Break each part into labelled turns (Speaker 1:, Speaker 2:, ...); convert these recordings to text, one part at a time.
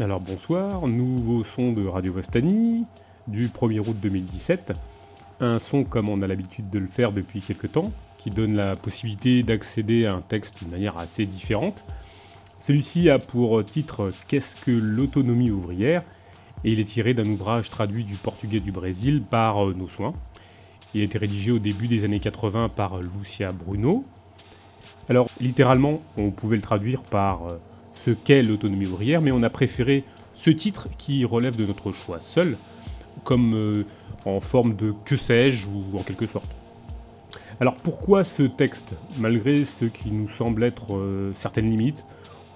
Speaker 1: Alors bonsoir, nouveau son de Radio Vostani du 1er août 2017. Un son comme on a l'habitude de le faire depuis quelques temps, qui donne la possibilité d'accéder à un texte d'une manière assez différente. Celui-ci a pour titre Qu'est-ce que l'autonomie ouvrière? et il est tiré d'un ouvrage traduit du portugais du Brésil par euh, Nos Soins. Il a été rédigé au début des années 80 par Lucia Bruno. Alors littéralement, on pouvait le traduire par euh, ce qu'est l'autonomie ouvrière, mais on a préféré ce titre qui relève de notre choix seul, comme euh, en forme de que sais-je ou en quelque sorte. Alors pourquoi ce texte, malgré ce qui nous semble être euh, certaines limites,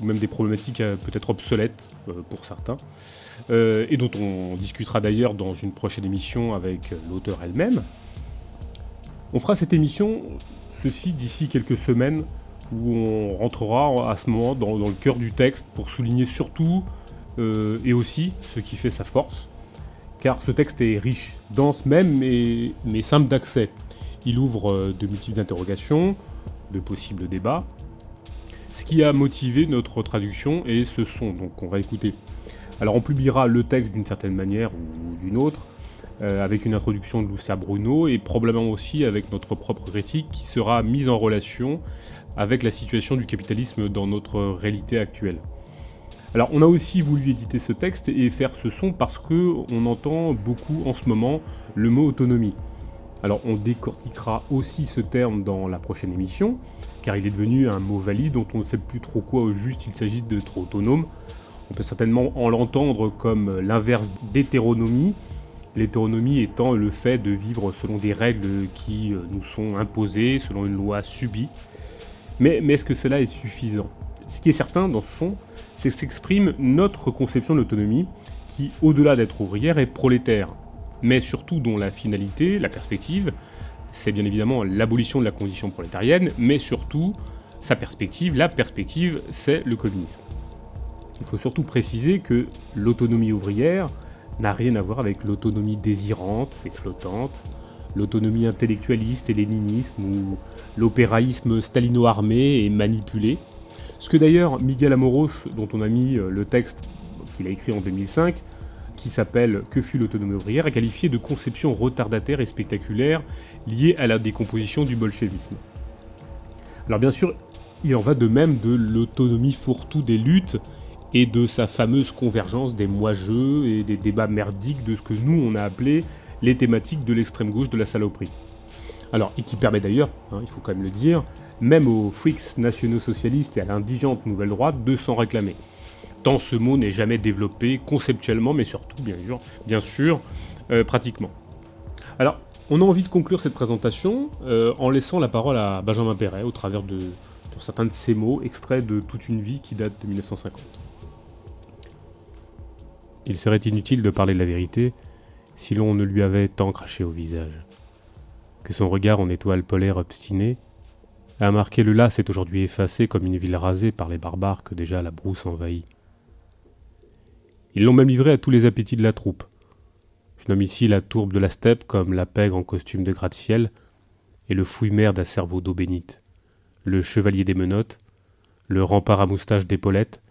Speaker 1: ou même des problématiques euh, peut-être obsolètes pour certains, et dont on discutera d'ailleurs dans une prochaine émission avec l'auteur elle-même On fera cette émission, ceci d'ici quelques semaines, où on rentrera à ce moment dans, le cœur du texte pour souligner surtout euh, et aussi ce qui fait sa force, car ce texte est riche, dense même, mais, simple d'accès. Il ouvre euh, de multiples interrogations, de possibles débats, ce qui a motivé notre traduction et ce son donc qu'on va écouter. Alors on publiera le texte d'une certaine manière ou d'une autre, euh, avec une introduction de Lucia Bruno et probablement aussi avec notre propre critique qui sera mise en relation avec la situation du capitalisme dans notre réalité actuelle. Alors on a aussi voulu éditer ce texte et faire ce son parce que on entend beaucoup en ce moment le mot autonomie. Alors on décortiquera aussi ce terme dans la prochaine émission, car il est devenu un mot valide dont on ne sait plus trop quoi au juste il s'agit d'être autonome. On peut certainement en l'entendre comme l'inverse d'hétéronomie, l'hétéronomie étant le fait de vivre selon des règles qui nous sont imposées, selon une loi subie, mais, est-ce que cela est suffisant? Ce qui est certain dans ce son, c'est que s'exprime notre conception de l'autonomie, qui, au-delà d'être ouvrière, est prolétaire, mais surtout dont la finalité, la perspective, c'est bien évidemment l'abolition de la condition prolétarienne, mais surtout sa perspective, la perspective, c'est le communisme. Il faut surtout préciser que l'autonomie ouvrière n'a rien à voir avec l'autonomie désirante et flottante, l'autonomie intellectualiste et léninisme ou l'opéraïsme stalino-armé et manipulé. Ce que d'ailleurs Miguel Amoros, dont on a mis euh, le texte qu'il a écrit en 2005, qui s'appelle Que fut l'autonomie ouvrière, a qualifié de conception retardataire et spectaculaire liée à la décomposition du bolchevisme. Alors bien sûr, il en va de même de l'autonomie fourre-tout des luttes et de sa fameuse convergence des moi-jeux et des débats merdiques de ce que nous on a appelé les thématiques de l'extrême gauche de la saloperie. Alors, et qui permet d'ailleurs, hein, il faut quand même le dire, même aux freaks nationaux-socialistes et à l'indigente nouvelle droite de s'en réclamer. Tant ce mot n'est jamais développé conceptuellement, mais surtout, bien sûr, euh, pratiquement. Alors, on a envie de conclure cette présentation euh, en laissant la parole à Benjamin Perret au travers de certains de ses mots, extraits de toute une vie qui date de 1950. Il serait inutile de parler de la vérité, si l'on ne lui avait tant craché au visage. Que son regard en étoile polaire obstinée a marqué le las est aujourd'hui effacé comme une ville rasée par les barbares que déjà la brousse envahit. Ils l'ont même livré à tous les appétits de la troupe. Je nomme ici la tourbe de la steppe comme la pègre en costume de gratte-ciel et le fouille-merde à cerveau d'eau bénite, le chevalier des menottes, le rempart à moustache d'épaulettes,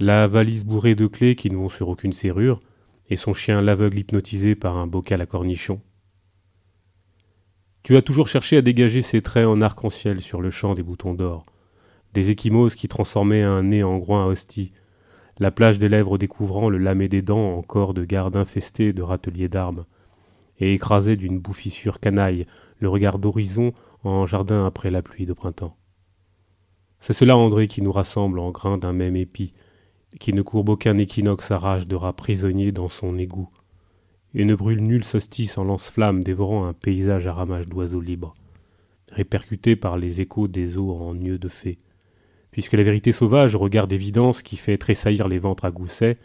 Speaker 1: la valise bourrée de clés qui ne vont sur aucune serrure, et son chien l'aveugle hypnotisé par un bocal à cornichons. Tu as toujours cherché à dégager ses traits en arc-en-ciel sur le champ des boutons d'or, des échymoses qui transformaient un nez en groin à hostie, la plage des lèvres découvrant le lamé des dents en corps de garde infesté de râteliers d'armes, et écrasé d'une bouffissure canaille, le regard d'horizon en jardin après la pluie de printemps. C'est cela, André, qui nous rassemble en grains d'un même épi, qui ne courbe aucun équinoxe à rage de rats prisonnier dans son égout, et ne brûle nul solstice en lance-flamme dévorant un paysage à ramage d'oiseaux libres, répercuté par les échos des eaux en nœuds de fées, puisque la vérité sauvage, regard d'évidence qui fait tressaillir les ventres à gousset,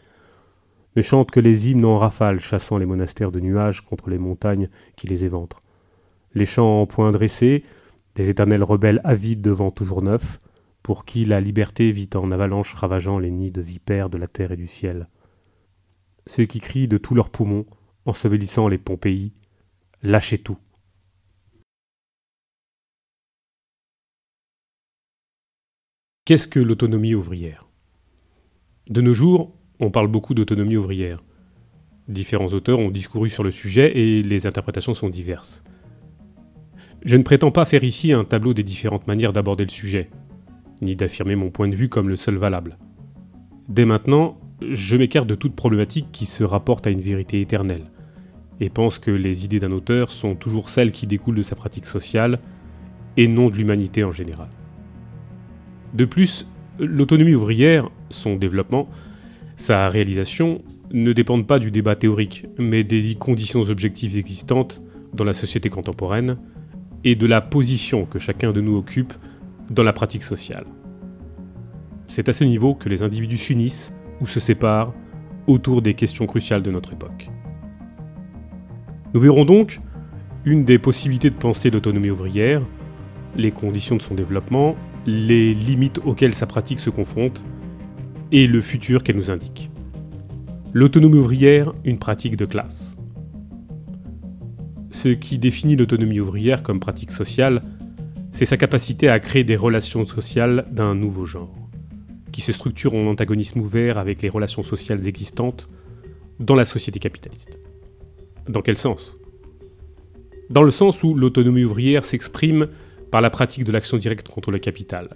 Speaker 1: ne chante que les hymnes en rafale chassant les monastères de nuages contre les montagnes qui les éventrent. Les chants en point dressés, des éternels rebelles avides devant toujours neuf, pour qui la liberté vit en avalanche ravageant les nids de vipères de la terre et du ciel. Ceux qui crient de tous leurs poumons, ensevelissant les Pompéi, lâchez tout. Qu'est-ce que l'autonomie ouvrière? De nos jours, on parle beaucoup d'autonomie ouvrière. Différents auteurs ont discouru sur le sujet et les interprétations sont diverses. Je ne prétends pas faire ici un tableau des différentes manières d'aborder le sujet, ni d'affirmer mon point de vue comme le seul valable. Dès maintenant, je m'écarte de toute problématique qui se rapporte à une vérité éternelle, et pense que les idées d'un auteur sont toujours celles qui découlent de sa pratique sociale, et non de l'humanité en général. De plus, l'autonomie ouvrière, son développement, sa réalisation, ne dépendent pas du débat théorique, mais des conditions objectives existantes dans la société contemporaine, et de la position que chacun de nous occupe dans la pratique sociale. C'est à ce niveau que les individus s'unissent ou se séparent autour des questions cruciales de notre époque. Nous verrons donc une des possibilités de penser l'autonomie ouvrière, les conditions de son développement, les limites auxquelles sa pratique se confronte et le futur qu'elle nous indique. L'autonomie ouvrière, une pratique de classe. Ce qui définit l'autonomie ouvrière comme pratique sociale, c'est sa capacité à créer des relations sociales d'un nouveau genre qui se structure en antagonisme ouvert avec les relations sociales existantes dans la société capitaliste. Dans quel sens? Dans le sens où l'autonomie ouvrière s'exprime par la pratique de l'action directe contre le capital,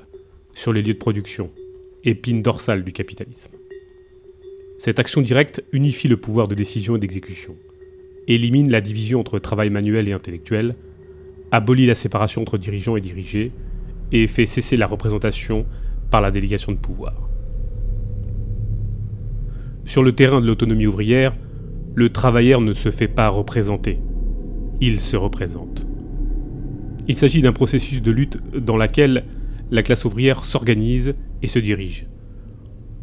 Speaker 1: sur les lieux de production, épine dorsale du capitalisme. Cette action directe unifie le pouvoir de décision et d'exécution, élimine la division entre travail manuel et intellectuel, abolit la séparation entre dirigeants et dirigés, et fait cesser la représentation par la délégation de pouvoir. Sur le terrain de l'autonomie ouvrière, le travailleur ne se fait pas représenter, il se représente. Il s'agit d'un processus de lutte dans lequel la classe ouvrière s'organise et se dirige,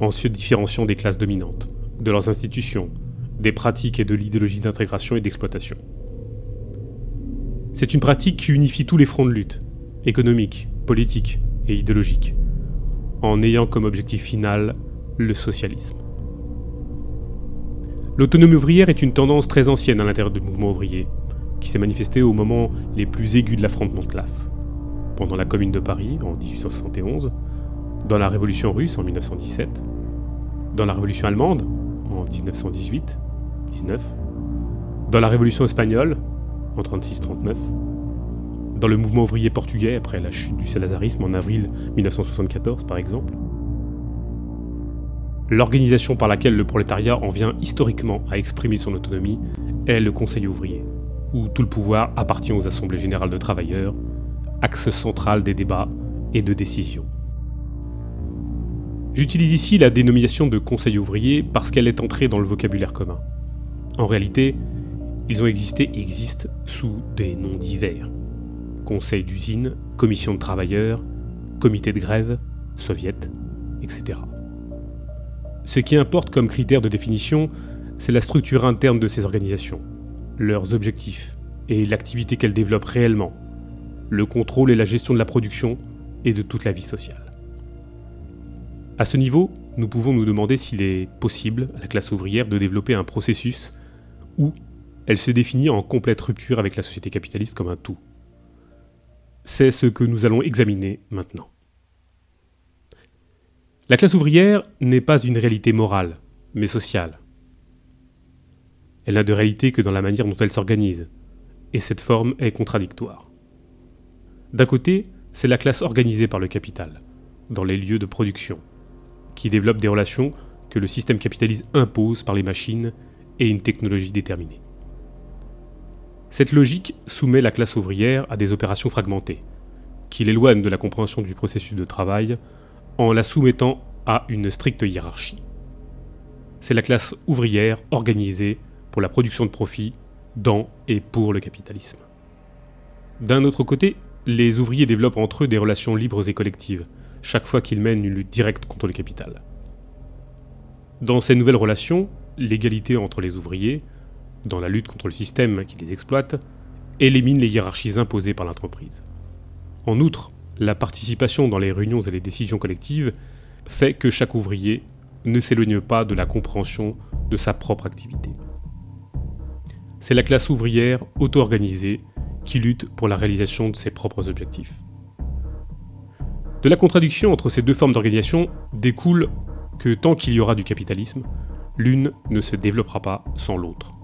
Speaker 1: en se différenciant des classes dominantes, de leurs institutions, des pratiques et de l'idéologie d'intégration et d'exploitation. C'est une pratique qui unifie tous les fronts de lutte, économiques, politiques et idéologiques, en ayant comme objectif final le socialisme. L'autonomie ouvrière est une tendance très ancienne à l'intérieur du mouvement ouvrier, qui s'est manifestée au moment les plus aigus de l'affrontement de classe. Pendant la Commune de Paris en 1871, dans la Révolution russe en 1917, dans la Révolution allemande en 1918, 19, dans la Révolution espagnole en 36-39, dans le mouvement ouvrier portugais après la chute du salazarisme en avril 1974 par exemple. L'organisation par laquelle le prolétariat en vient historiquement à exprimer son autonomie est le Conseil ouvrier, où tout le pouvoir appartient aux assemblées générales de travailleurs, axe central des débats et de décisions. J'utilise ici la dénomination de Conseil ouvrier parce qu'elle est entrée dans le vocabulaire commun. En réalité, ils ont existé et existent sous des noms divers conseil d'usine, commission de travailleurs, comité de grève, soviet, etc. Ce qui importe comme critère de définition, c'est la structure interne de ces organisations, leurs objectifs et l'activité qu'elles développent réellement, le contrôle et la gestion de la production et de toute la vie sociale. À ce niveau, nous pouvons nous demander s'il est possible à la classe ouvrière de développer un processus où elle se définit en complète rupture avec la société capitaliste comme un tout. C'est ce que nous allons examiner maintenant. La classe ouvrière n'est pas une réalité morale, mais sociale. Elle n'a de réalité que dans la manière dont elle s'organise, et cette forme est contradictoire. D'un côté, c'est la classe organisée par le capital, dans les lieux de production, qui développe des relations que le système capitaliste impose par les machines et une technologie déterminée. Cette logique soumet la classe ouvrière à des opérations fragmentées, qui l'éloignent de la compréhension du processus de travail en la soumettant à une stricte hiérarchie. C'est la classe ouvrière organisée pour la production de profits dans et pour le capitalisme. D'un autre côté, les ouvriers développent entre eux des relations libres et collectives, chaque fois qu'ils mènent une lutte directe contre le capital. Dans ces nouvelles relations, l'égalité entre les ouvriers, dans la lutte contre le système qui les exploite, élimine les hiérarchies imposées par l'entreprise. En outre, la participation dans les réunions et les décisions collectives fait que chaque ouvrier ne s'éloigne pas de la compréhension de sa propre activité. C'est la classe ouvrière auto-organisée qui lutte pour la réalisation de ses propres objectifs. De la contradiction entre ces deux formes d'organisation découle que tant qu'il y aura du capitalisme, l'une ne se développera pas sans l'autre.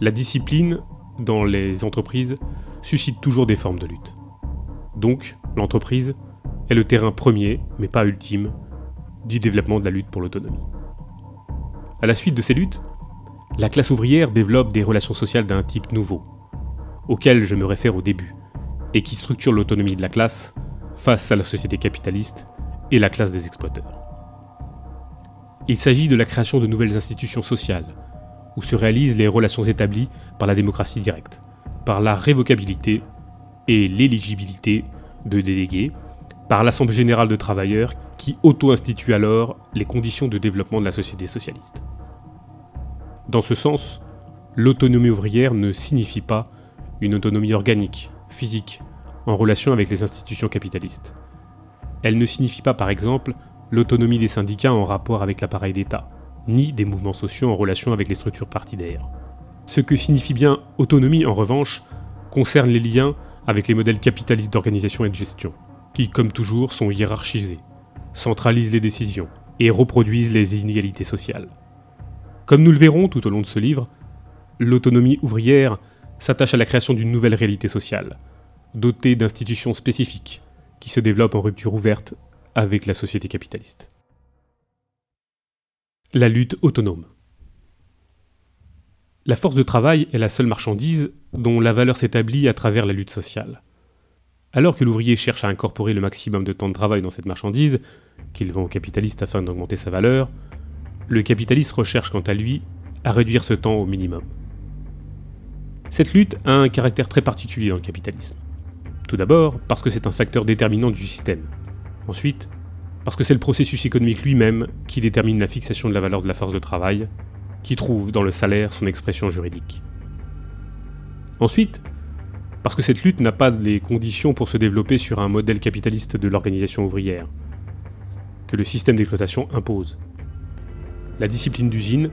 Speaker 1: La discipline, dans les entreprises, suscite toujours des formes de lutte. Donc, l'entreprise est le terrain premier, mais pas ultime, du développement de la lutte pour l'autonomie. À la suite de ces luttes, la classe ouvrière développe des relations sociales d'un type nouveau, auquel je me réfère au début, et qui structure l'autonomie de la classe face à la société capitaliste et la classe des exploiteurs. Il s'agit de la création de nouvelles institutions sociales, où se réalisent les relations établies par la démocratie directe, par la révocabilité et l'éligibilité de délégués, par l'Assemblée générale de travailleurs qui auto-institue alors les conditions de développement de la société socialiste. Dans ce sens, l'autonomie ouvrière ne signifie pas une autonomie organique, physique, en relation avec les institutions capitalistes. Elle ne signifie pas par exemple l'autonomie des syndicats en rapport avec l'appareil d'État, ni des mouvements sociaux en relation avec les structures partidaires. Ce que signifie bien autonomie, en revanche, concerne les liens avec les modèles capitalistes d'organisation et de gestion, qui, comme toujours, sont hiérarchisés, centralisent les décisions et reproduisent les inégalités sociales. Comme nous le verrons tout au long de ce livre, l'autonomie ouvrière s'attache à la création d'une nouvelle réalité sociale, dotée d'institutions spécifiques, qui se développent en rupture ouverte avec la société capitaliste. La lutte autonome. La force de travail est la seule marchandise dont la valeur s'établit à travers la lutte sociale. Alors que l'ouvrier cherche à incorporer le maximum de temps de travail dans cette marchandise, qu'il vend au capitaliste afin d'augmenter sa valeur, le capitaliste recherche quant à lui à réduire ce temps au minimum. Cette lutte a un caractère très particulier dans le capitalisme. Tout d'abord parce que c'est un facteur déterminant du système. Ensuite, parce que c'est le processus économique lui-même qui détermine la fixation de la valeur de la force de travail, qui trouve dans le salaire son expression juridique. Ensuite, parce que cette lutte n'a pas les conditions pour se développer sur un modèle capitaliste de l'organisation ouvrière, que le système d'exploitation impose. La discipline d'usine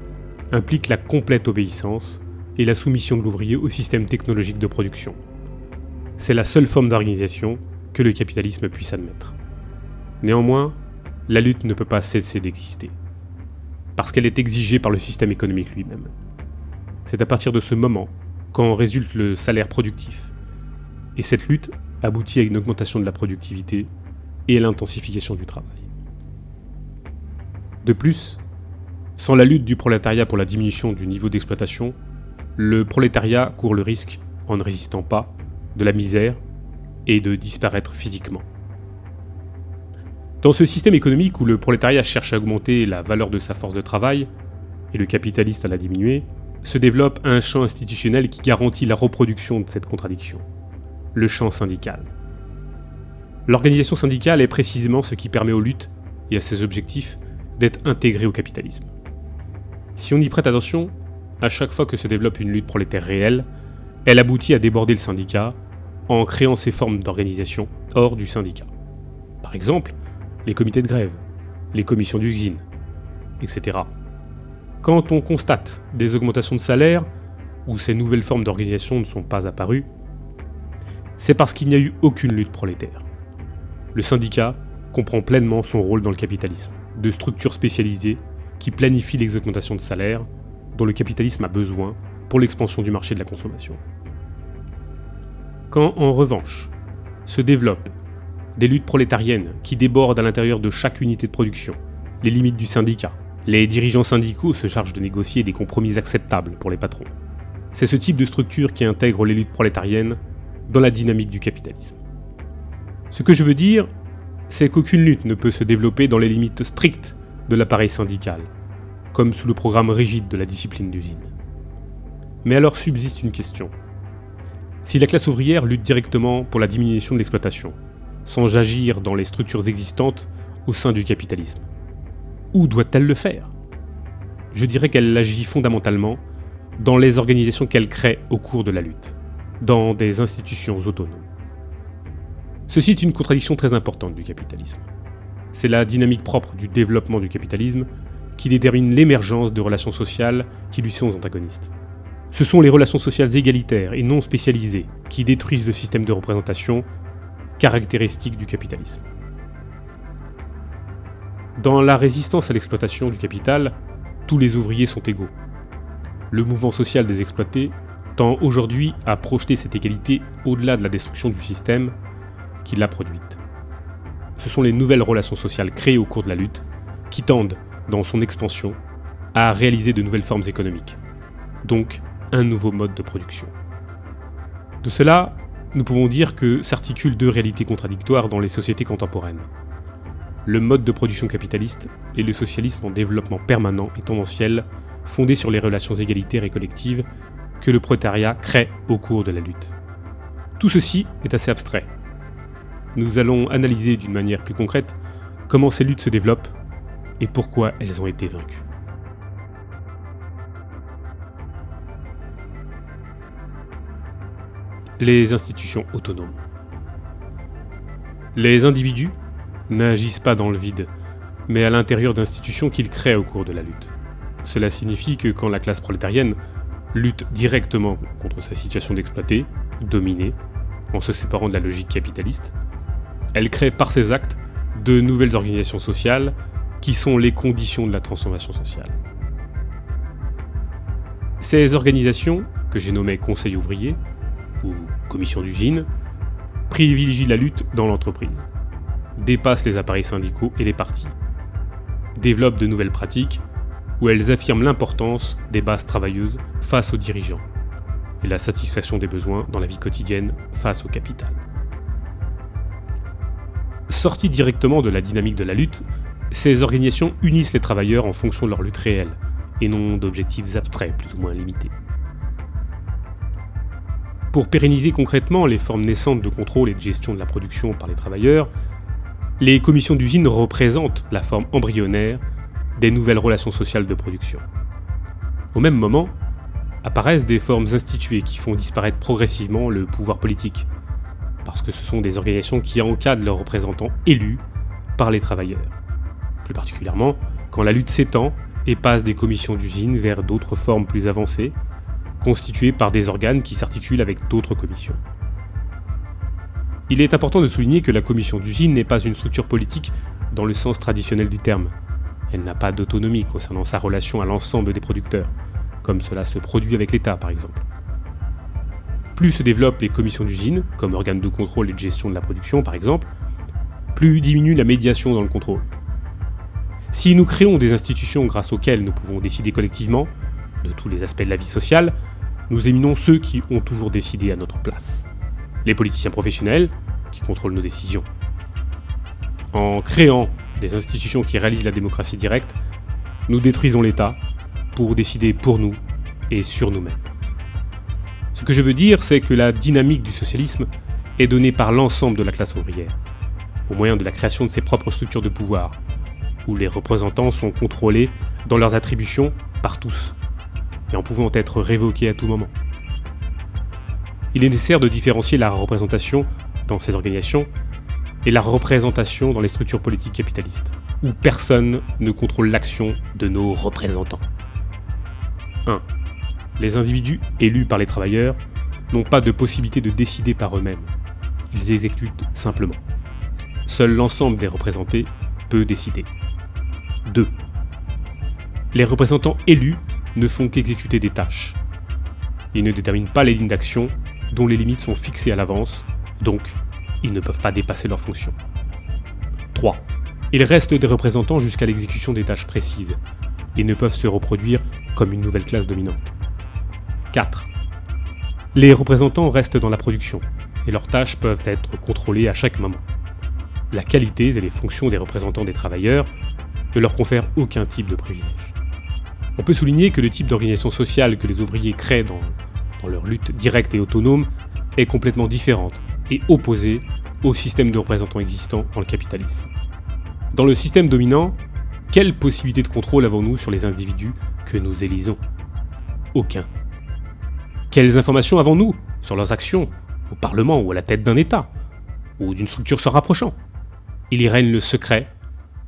Speaker 1: implique la complète obéissance et la soumission de l'ouvrier au système technologique de production. C'est la seule forme d'organisation que le capitalisme puisse admettre. Néanmoins, la lutte ne peut pas cesser d'exister, parce qu'elle est exigée par le système économique lui-même. C'est à partir de ce moment qu'en résulte le salaire productif, et cette lutte aboutit à une augmentation de la productivité et à l'intensification du travail. De plus, sans la lutte du prolétariat pour la diminution du niveau d'exploitation, le prolétariat court le risque, en ne résistant pas, de la misère et de disparaître physiquement. Dans ce système économique où le prolétariat cherche à augmenter la valeur de sa force de travail et le capitaliste à la diminuer, se développe un champ institutionnel qui garantit la reproduction de cette contradiction, le champ syndical. L'organisation syndicale est précisément ce qui permet aux luttes et à ses objectifs d'être intégrés au capitalisme. Si on y prête attention, à chaque fois que se développe une lutte prolétaire réelle, elle aboutit à déborder le syndicat en créant ses formes d'organisation hors du syndicat. Par exemple, les comités de grève, les commissions d'usine, etc. Quand on constate des augmentations de salaire où ces nouvelles formes d'organisation ne sont pas apparues, c'est parce qu'il n'y a eu aucune lutte prolétaire. Le syndicat comprend pleinement son rôle dans le capitalisme, de structures spécialisées qui planifient les augmentations de salaire dont le capitalisme a besoin pour l'expansion du marché de la consommation. Quand en revanche se développent des luttes prolétariennes qui débordent à l'intérieur de chaque unité de production, les limites du syndicat. Les dirigeants syndicaux se chargent de négocier des compromis acceptables pour les patrons. C'est ce type de structure qui intègre les luttes prolétariennes dans la dynamique du capitalisme. Ce que je veux dire, c'est qu'aucune lutte ne peut se développer dans les limites strictes de l'appareil syndical, comme sous le programme rigide de la discipline d'usine. Mais alors subsiste une question. Si la classe ouvrière lutte directement pour la diminution de l'exploitation, sans agir dans les structures existantes au sein du capitalisme. Où doit-elle le faire? Je dirais qu'elle agit fondamentalement dans les organisations qu'elle crée au cours de la lutte, dans des institutions autonomes. Ceci est une contradiction très importante du capitalisme. C'est la dynamique propre du développement du capitalisme qui détermine l'émergence de relations sociales qui lui sont antagonistes. Ce sont les relations sociales égalitaires et non spécialisées qui détruisent le système de représentation caractéristique du capitalisme. Dans la résistance à l'exploitation du capital, tous les ouvriers sont égaux. Le mouvement social des exploités tend aujourd'hui à projeter cette égalité au-delà de la destruction du système qui l'a produite. Ce sont les nouvelles relations sociales créées au cours de la lutte qui tendent, dans son expansion, à réaliser de nouvelles formes économiques, donc un nouveau mode de production. De cela, nous pouvons dire que s'articulent deux réalités contradictoires dans les sociétés contemporaines. Le mode de production capitaliste et le socialisme en développement permanent et tendanciel fondé sur les relations égalitaires et collectives que le prolétariat crée au cours de la lutte. Tout ceci est assez abstrait. Nous allons analyser d'une manière plus concrète comment ces luttes se développent et pourquoi elles ont été vaincues. Les institutions autonomes. Les individus n'agissent pas dans le vide, mais à l'intérieur d'institutions qu'ils créent au cours de la lutte. Cela signifie que quand la classe prolétarienne lutte directement contre sa situation d'exploité, dominée, en se séparant de la logique capitaliste, elle crée par ses actes de nouvelles organisations sociales qui sont les conditions de la transformation sociale. Ces organisations, que j'ai nommées conseils ouvriers ou commissions d'usine, privilégient la lutte dans l'entreprise, dépassent les appareils syndicaux et les partis, développent de nouvelles pratiques où elles affirment l'importance des bases travailleuses face aux dirigeants et la satisfaction des besoins dans la vie quotidienne face au capital. Sorties directement de la dynamique de la lutte, ces organisations unissent les travailleurs en fonction de leur lutte réelle, et non d'objectifs abstraits plus ou moins limités. Pour pérenniser concrètement les formes naissantes de contrôle et de gestion de la production par les travailleurs, les commissions d'usine représentent la forme embryonnaire des nouvelles relations sociales de production. Au même moment, apparaissent des formes instituées qui font disparaître progressivement le pouvoir politique, parce que ce sont des organisations qui encadrent leurs représentants élus par les travailleurs plus particulièrement quand la lutte s'étend et passe des commissions d'usine vers d'autres formes plus avancées, constituées par des organes qui s'articulent avec d'autres commissions. Il est important de souligner que la commission d'usine n'est pas une structure politique dans le sens traditionnel du terme. Elle n'a pas d'autonomie concernant sa relation à l'ensemble des producteurs, comme cela se produit avec l'État par exemple. Plus se développent les commissions d'usine, comme organes de contrôle et de gestion de la production par exemple, plus diminue la médiation dans le contrôle. Si nous créons des institutions grâce auxquelles nous pouvons décider collectivement de tous les aspects de la vie sociale, nous éminons ceux qui ont toujours décidé à notre place. Les politiciens professionnels qui contrôlent nos décisions. En créant des institutions qui réalisent la démocratie directe, nous détruisons l'État pour décider pour nous et sur nous-mêmes. Ce que je veux dire, c'est que la dynamique du socialisme est donnée par l'ensemble de la classe ouvrière, au moyen de la création de ses propres structures de pouvoir, où les représentants sont contrôlés dans leurs attributions par tous, et en pouvant être révoqués à tout moment. Il est nécessaire de différencier la représentation dans ces organisations et la représentation dans les structures politiques capitalistes, où personne ne contrôle l'action de nos représentants. 1. Les individus élus par les travailleurs n'ont pas de possibilité de décider par eux-mêmes. Ils exécutent simplement. Seul l'ensemble des représentés peut décider. 2. Les représentants élus ne font qu'exécuter des tâches. Ils ne déterminent pas les lignes d'action dont les limites sont fixées à l'avance, donc ils ne peuvent pas dépasser leurs fonctions. 3. Ils restent des représentants jusqu'à l'exécution des tâches précises et ne peuvent se reproduire comme une nouvelle classe dominante. 4. Les représentants restent dans la production et leurs tâches peuvent être contrôlées à chaque moment. La qualité et les fonctions des représentants des travailleurs ne leur confère aucun type de privilège. On peut souligner que le type d'organisation sociale que les ouvriers créent dans, dans leur lutte directe et autonome est complètement différente et opposée au système de représentants existant dans le capitalisme. Dans le système dominant, quelle possibilité de contrôle avons-nous sur les individus que nous élisons? Aucun. Quelles informations avons-nous sur leurs actions au Parlement ou à la tête d'un État ou d'une structure se rapprochant? Il y règne le secret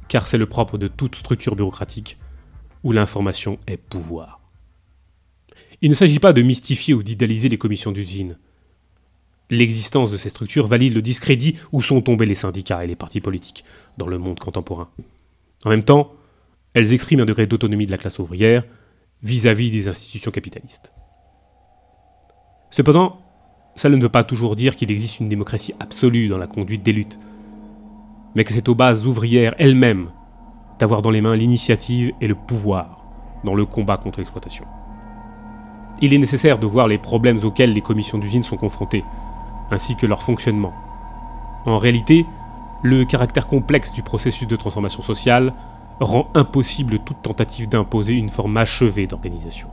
Speaker 1: car c'est le propre de toute structure bureaucratique où l'information est pouvoir. Il ne s'agit pas de mystifier ou d'idéaliser les commissions d'usine. L'existence de ces structures valide le discrédit où sont tombés les syndicats et les partis politiques dans le monde contemporain. En même temps, Elles expriment un degré d'autonomie de la classe ouvrière vis-à-vis des institutions capitalistes. Cependant, cela ne veut pas toujours dire qu'il existe une démocratie absolue dans la conduite des luttes, mais que c'est aux bases ouvrières elles-mêmes d'avoir dans les mains l'initiative et le pouvoir dans le combat contre l'exploitation. Il est nécessaire de voir les problèmes auxquels les commissions d'usine sont confrontées, ainsi que leur fonctionnement. En réalité, le caractère complexe du processus de transformation sociale rend impossible toute tentative d'imposer une forme achevée d'organisation.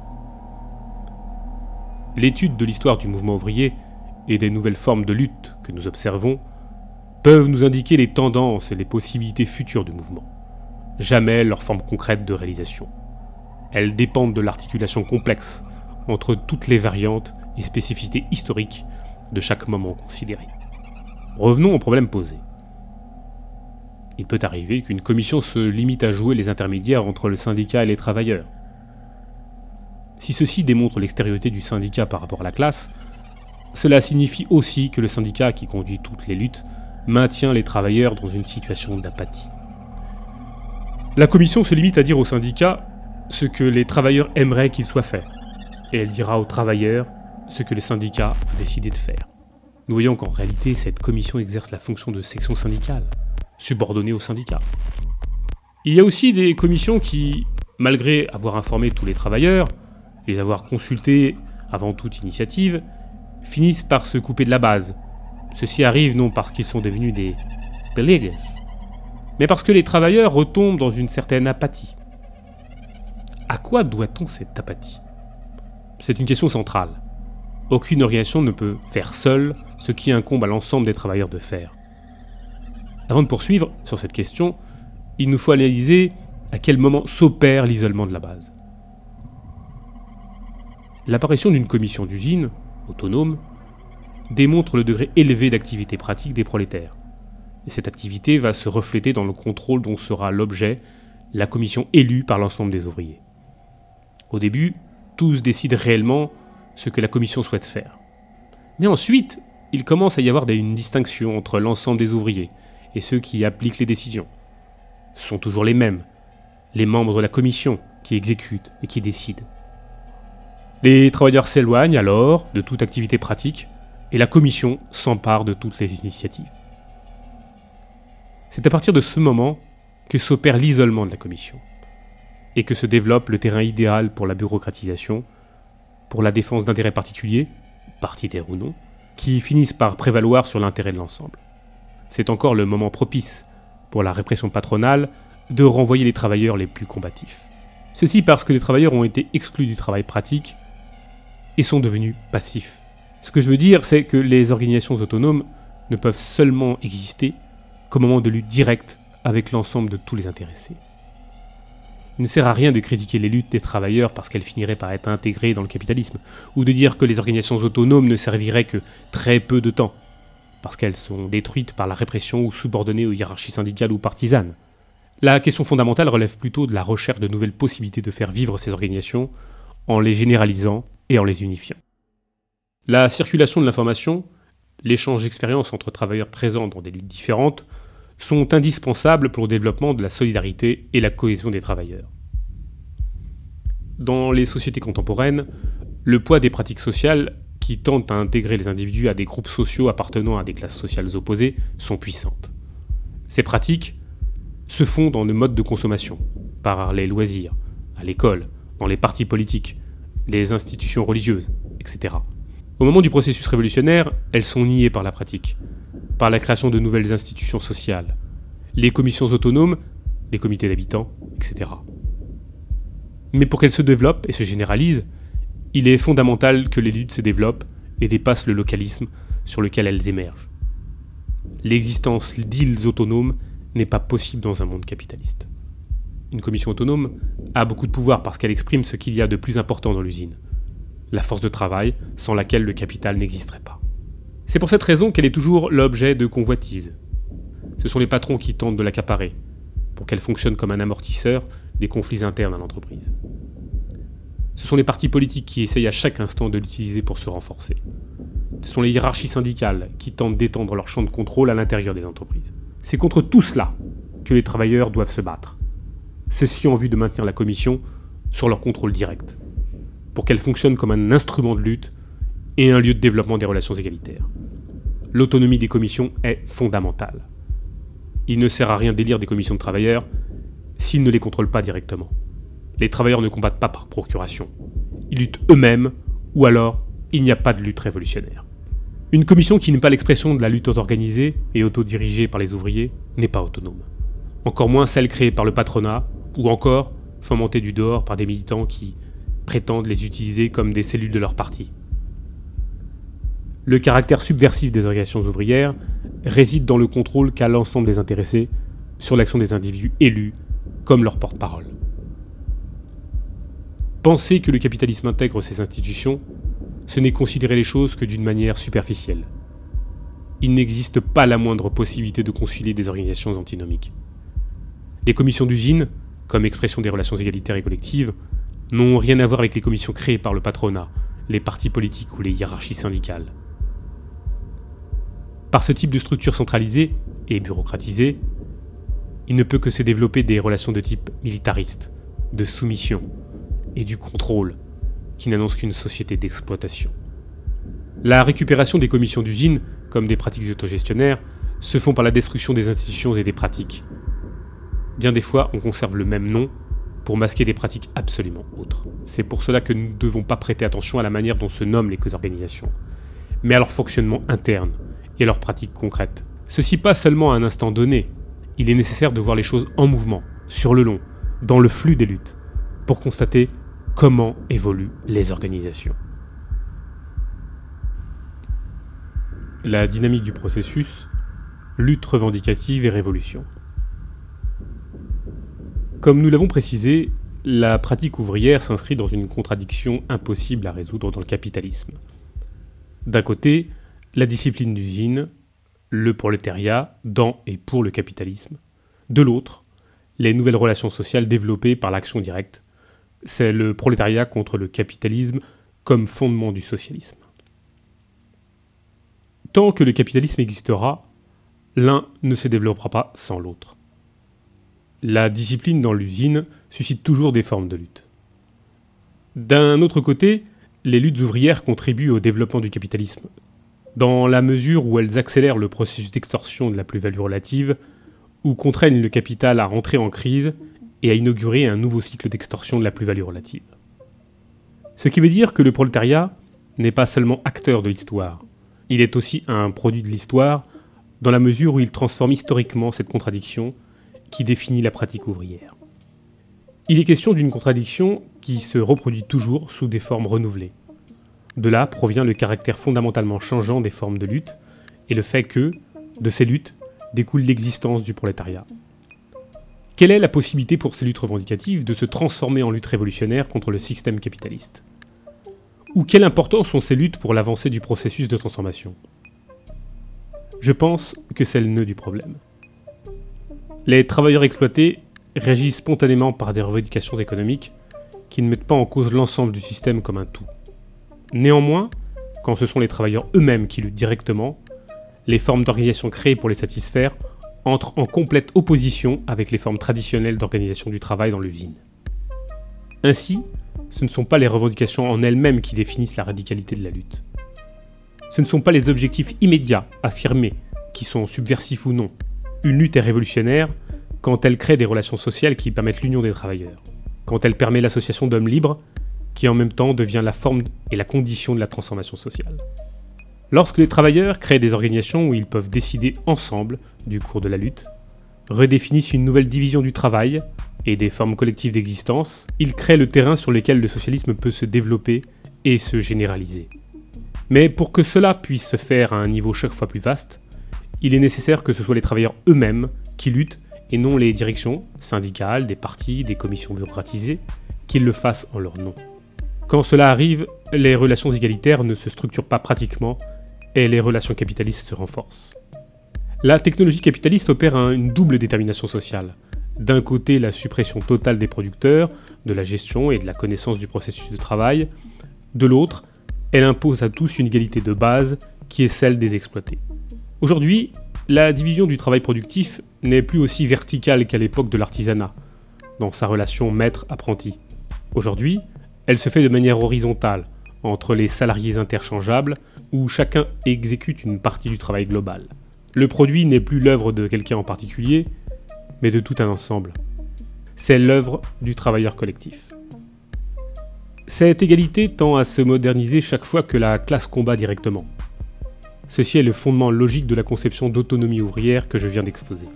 Speaker 1: L'étude de l'histoire du mouvement ouvrier et des nouvelles formes de lutte que nous observons peuvent nous indiquer les tendances et les possibilités futures du mouvement, jamais leur forme concrète de réalisation. Elles dépendent de l'articulation complexe entre toutes les variantes et spécificités historiques de chaque moment considéré. Revenons au problème posé. Il peut arriver qu'une commission se limite à jouer les intermédiaires entre le syndicat et les travailleurs. Si ceci démontre l'extériorité du syndicat par rapport à la classe, cela signifie aussi que le syndicat qui conduit toutes les luttes maintient les travailleurs dans une situation d'apathie. La commission se limite à dire au syndicat ce que les travailleurs aimeraient qu'il soit fait, et elle dira aux travailleurs ce que le syndicat a décidé de faire. Nous voyons qu'en réalité, cette commission exerce la fonction de section syndicale, subordonnée au syndicat. Il y a aussi des commissions qui, malgré avoir informé tous les travailleurs, les avoir consultés avant toute initiative, finissent par se couper de la base. Ceci arrive non parce qu'ils sont devenus des belliges, mais parce que les travailleurs retombent dans une certaine apathie. À quoi doit-on cette apathie? C'est une question centrale. Aucune organisation ne peut faire seule ce qui incombe à l'ensemble des travailleurs de faire. Avant de poursuivre sur cette question, il nous faut analyser à quel moment s'opère l'isolement de la base. L'apparition d'une commission d'usine, autonome, démontre le degré élevé d'activité pratique des prolétaires. Et cette activité va se refléter dans le contrôle dont sera l'objet la commission élue par l'ensemble des ouvriers. Au début, tous décident réellement ce que la commission souhaite faire. Mais ensuite, il commence à y avoir une distinction entre l'ensemble des ouvriers et ceux qui appliquent les décisions. Ce sont toujours les mêmes, les membres de la commission qui exécutent et qui décident. Les travailleurs s'éloignent alors de toute activité pratique et la commission s'empare de toutes les initiatives. C'est à partir de ce moment que s'opère l'isolement de la commission et que se développe le terrain idéal pour la bureaucratisation, pour la défense d'intérêts particuliers, partitaires ou non, qui finissent par prévaloir sur l'intérêt de l'ensemble. C'est encore le moment propice pour la répression patronale de renvoyer les travailleurs les plus combatifs. Ceci parce que les travailleurs ont été exclus du travail pratique et sont devenus passifs. Ce que je veux dire, c'est que les organisations autonomes ne peuvent seulement exister qu'au moment de lutte directe avec l'ensemble de tous les intéressés. Il ne sert à rien de critiquer les luttes des travailleurs parce qu'elles finiraient par être intégrées dans le capitalisme, ou de dire que les organisations autonomes ne serviraient que très peu de temps, parce qu'elles sont détruites par la répression ou subordonnées aux hiérarchies syndicales ou partisanes. La question fondamentale relève plutôt de la recherche de nouvelles possibilités de faire vivre ces organisations en les généralisant et en les unifiant. La circulation de l'information, l'échange d'expériences entre travailleurs présents dans des luttes différentes, sont indispensables pour le développement de la solidarité et la cohésion des travailleurs. Dans les sociétés contemporaines, le poids des pratiques sociales qui tentent à intégrer les individus à des groupes sociaux appartenant à des classes sociales opposées sont puissantes. Ces pratiques se font dans le mode de consommation, par les loisirs, à l'école, dans les partis politiques, les institutions religieuses, etc. Au moment du processus révolutionnaire, elles sont niées par la pratique, par la création de nouvelles institutions sociales, les commissions autonomes, les comités d'habitants, etc. Mais pour qu'elles se développent et se généralisent, il est fondamental que les luttes se développent et dépassent le localisme sur lequel elles émergent. L'existence d'îles autonomes n'est pas possible dans un monde capitaliste. Une commission autonome a beaucoup de pouvoir parce qu'elle exprime ce qu'il y a de plus important dans l'usine, la force de travail sans laquelle le capital n'existerait pas. C'est pour cette raison qu'elle est toujours l'objet de convoitises. Ce sont les patrons qui tentent de l'accaparer, pour qu'elle fonctionne comme un amortisseur des conflits internes à l'entreprise. Ce sont les partis politiques qui essayent à chaque instant de l'utiliser pour se renforcer. Ce sont les hiérarchies syndicales qui tentent d'étendre leur champ de contrôle à l'intérieur des entreprises. C'est contre tout cela que les travailleurs doivent se battre. ceci en vue de maintenir la commission sur leur contrôle direct, pour qu'elle fonctionne comme un instrument de lutte et un lieu de développement des relations égalitaires. L'autonomie des commissions est fondamentale. Il ne sert à rien d'élire des commissions de travailleurs s'ils ne les contrôlent pas directement. Les travailleurs ne combattent pas par procuration. Ils luttent eux-mêmes, ou alors il n'y a pas de lutte révolutionnaire. Une commission qui n'est pas l'expression de la lutte auto-organisée et autodirigée par les ouvriers n'est pas autonome. Encore moins celle créée par le patronat, ou encore fomentée du dehors par des militants qui prétendent les utiliser comme des cellules de leur parti. Le caractère subversif des organisations ouvrières réside dans le contrôle qu'a l'ensemble des intéressés sur l'action des individus élus comme leur porte-parole. Penser que le capitalisme intègre ces institutions, ce n'est considérer les choses que d'une manière superficielle. Il n'existe pas la moindre possibilité de concilier des organisations antinomiques. Les commissions d'usine, comme expression des relations égalitaires et collectives, n'ont rien à voir avec les commissions créées par le patronat, les partis politiques ou les hiérarchies syndicales. Par ce type de structure centralisée et bureaucratisée, il ne peut que se développer des relations de type militariste, de soumission et du contrôle, qui n'annoncent qu'une société d'exploitation. La récupération des commissions d'usine, comme des pratiques autogestionnaires, se font par la destruction des institutions et des pratiques. Bien des fois, on conserve le même nom pour masquer des pratiques absolument autres. C'est pour cela que nous ne devons pas prêter attention à la manière dont se nomment les organisations, mais à leur fonctionnement interne et leurs pratiques concrètes. Ceci pas seulement à un instant donné, il est nécessaire de voir les choses en mouvement, sur le long, dans le flux des luttes, pour constater comment évoluent les organisations. La dynamique du processus, lutte revendicative et révolution. Comme nous l'avons précisé, la pratique ouvrière s'inscrit dans une contradiction impossible à résoudre dans le capitalisme. D'un côté, la discipline d'usine, le prolétariat dans et pour le capitalisme. De l'autre, les nouvelles relations sociales développées par l'action directe. C'est le prolétariat contre le capitalisme comme fondement du socialisme. Tant que le capitalisme existera, l'un ne se développera pas sans l'autre. La discipline dans l'usine suscite toujours des formes de lutte. D'un autre côté, les luttes ouvrières contribuent au développement du capitalisme, dans la mesure où elles accélèrent le processus d'extorsion de la plus-value relative, ou contraignent le capital à rentrer en crise et à inaugurer un nouveau cycle d'extorsion de la plus-value relative. Ce qui veut dire que le prolétariat n'est pas seulement acteur de l'histoire, il est aussi un produit de l'histoire dans la mesure où il transforme historiquement cette contradiction qui définit la pratique ouvrière. Il est question d'une contradiction qui se reproduit toujours sous des formes renouvelées. De là provient le caractère fondamentalement changeant des formes de lutte et le fait que, de ces luttes, découle l'existence du prolétariat. Quelle est la possibilité pour ces luttes revendicatives de se transformer en lutte révolutionnaire contre le système capitaliste? Ou quelle importance ont ces luttes pour l'avancée du processus de transformation? Je pense que c'est le nœud du problème. Les travailleurs exploités réagissent spontanément par des revendications économiques qui ne mettent pas en cause l'ensemble du système comme un tout. Néanmoins, quand ce sont les travailleurs eux-mêmes qui luttent directement, les formes d'organisation créées pour les satisfaire entrent en complète opposition avec les formes traditionnelles d'organisation du travail dans l'usine. Ainsi, ce ne sont pas les revendications en elles-mêmes qui définissent la radicalité de la lutte. Ce ne sont pas les objectifs immédiats, affirmés, qui sont subversifs ou non. Une lutte est révolutionnaire quand elle crée des relations sociales qui permettent l'union des travailleurs, quand elle permet l'association d'hommes libres qui en même temps devient la forme et la condition de la transformation sociale. Lorsque les travailleurs créent des organisations où ils peuvent décider ensemble du cours de la lutte, redéfinissent une nouvelle division du travail et des formes collectives d'existence, ils créent le terrain sur lequel le socialisme peut se développer et se généraliser. Mais pour que cela puisse se faire à un niveau chaque fois plus vaste, il est nécessaire que ce soit les travailleurs eux-mêmes qui luttent et non les directions syndicales, des partis, des commissions bureaucratisées, qui le fassent en leur nom. Quand cela arrive, les relations égalitaires ne se structurent pas pratiquement et les relations capitalistes se renforcent. La technologie capitaliste opère une double détermination sociale. D'un côté, la suppression totale des producteurs, de la gestion et de la connaissance du processus de travail. De l'autre, elle impose à tous une égalité de base qui est celle des exploités. Aujourd'hui, la division du travail productif n'est plus aussi verticale qu'à l'époque de l'artisanat, dans sa relation maître-apprenti. Aujourd'hui, elle se fait de manière horizontale, entre les salariés interchangeables, où chacun exécute une partie du travail global. Le produit n'est plus l'œuvre de quelqu'un en particulier, mais de tout un ensemble. C'est l'œuvre du travailleur collectif. Cette égalité tend à se moderniser chaque fois que la classe combat directement. Ceci est le fondement logique de la conception d'autonomie ouvrière que je viens d'exposer.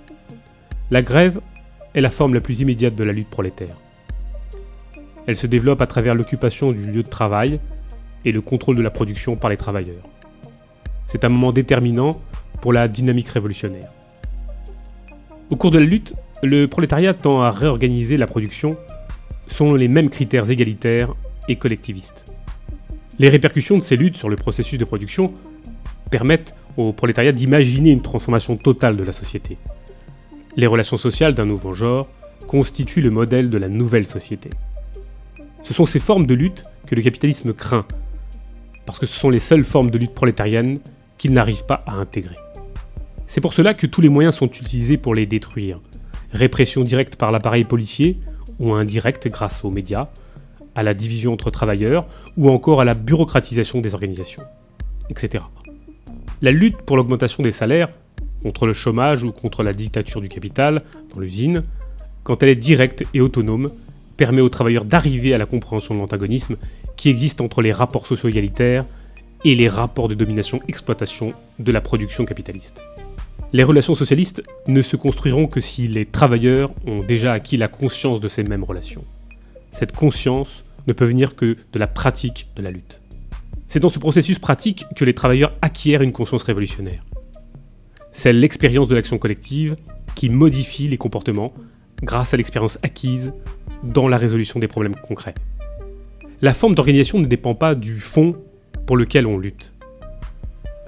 Speaker 1: La grève est la forme la plus immédiate de la lutte prolétaire. Elle se développe à travers l'occupation du lieu de travail et le contrôle de la production par les travailleurs. C'est un moment déterminant pour la dynamique révolutionnaire. Au cours de la lutte, le prolétariat tend à réorganiser la production selon les mêmes critères égalitaires et collectivistes. Les répercussions de ces luttes sur le processus de production permettent au prolétariat d'imaginer une transformation totale de la société. Les relations sociales d'un nouveau genre constituent le modèle de la nouvelle société. Ce sont ces formes de lutte que le capitalisme craint, parce que ce sont les seules formes de lutte prolétarienne qu'il n'arrive pas à intégrer. C'est pour cela que tous les moyens sont utilisés pour les détruire. Répression directe par l'appareil policier, ou indirecte grâce aux médias, à la division entre travailleurs, ou encore à la bureaucratisation des organisations, etc. La lutte pour l'augmentation des salaires, contre le chômage ou contre la dictature du capital dans l'usine, quand elle est directe et autonome, permet aux travailleurs d'arriver à la compréhension de l'antagonisme qui existe entre les rapports socio-égalitaires et les rapports de domination-exploitation de la production capitaliste. Les relations socialistes ne se construiront que si les travailleurs ont déjà acquis la conscience de ces mêmes relations. Cette conscience ne peut venir que de la pratique de la lutte. C'est dans ce processus pratique que les travailleurs acquièrent une conscience révolutionnaire. C'est l'expérience de l'action collective qui modifie les comportements grâce à l'expérience acquise dans la résolution des problèmes concrets. La forme d'organisation ne dépend pas du fond pour lequel on lutte.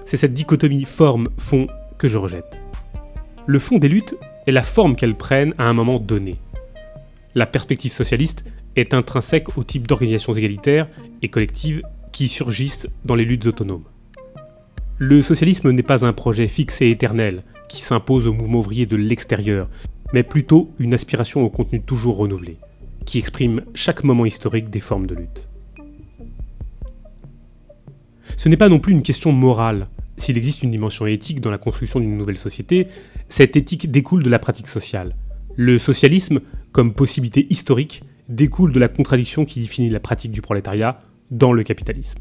Speaker 1: C'est cette dichotomie forme-fond que je rejette. Le fond des luttes est la forme qu'elles prennent à un moment donné. La perspective socialiste est intrinsèque au type d'organisations égalitaires et collectives qui surgissent dans les luttes autonomes. Le socialisme n'est pas un projet fixe et éternel qui s'impose au mouvement ouvrier de l'extérieur, mais plutôt une aspiration au contenu toujours renouvelé, qui exprime chaque moment historique des formes de lutte. Ce n'est pas non plus une question morale, s'il existe une dimension éthique dans la construction d'une nouvelle société, cette éthique découle de la pratique sociale. Le socialisme, comme possibilité historique, découle de la contradiction qui définit la pratique du prolétariat dans le capitalisme.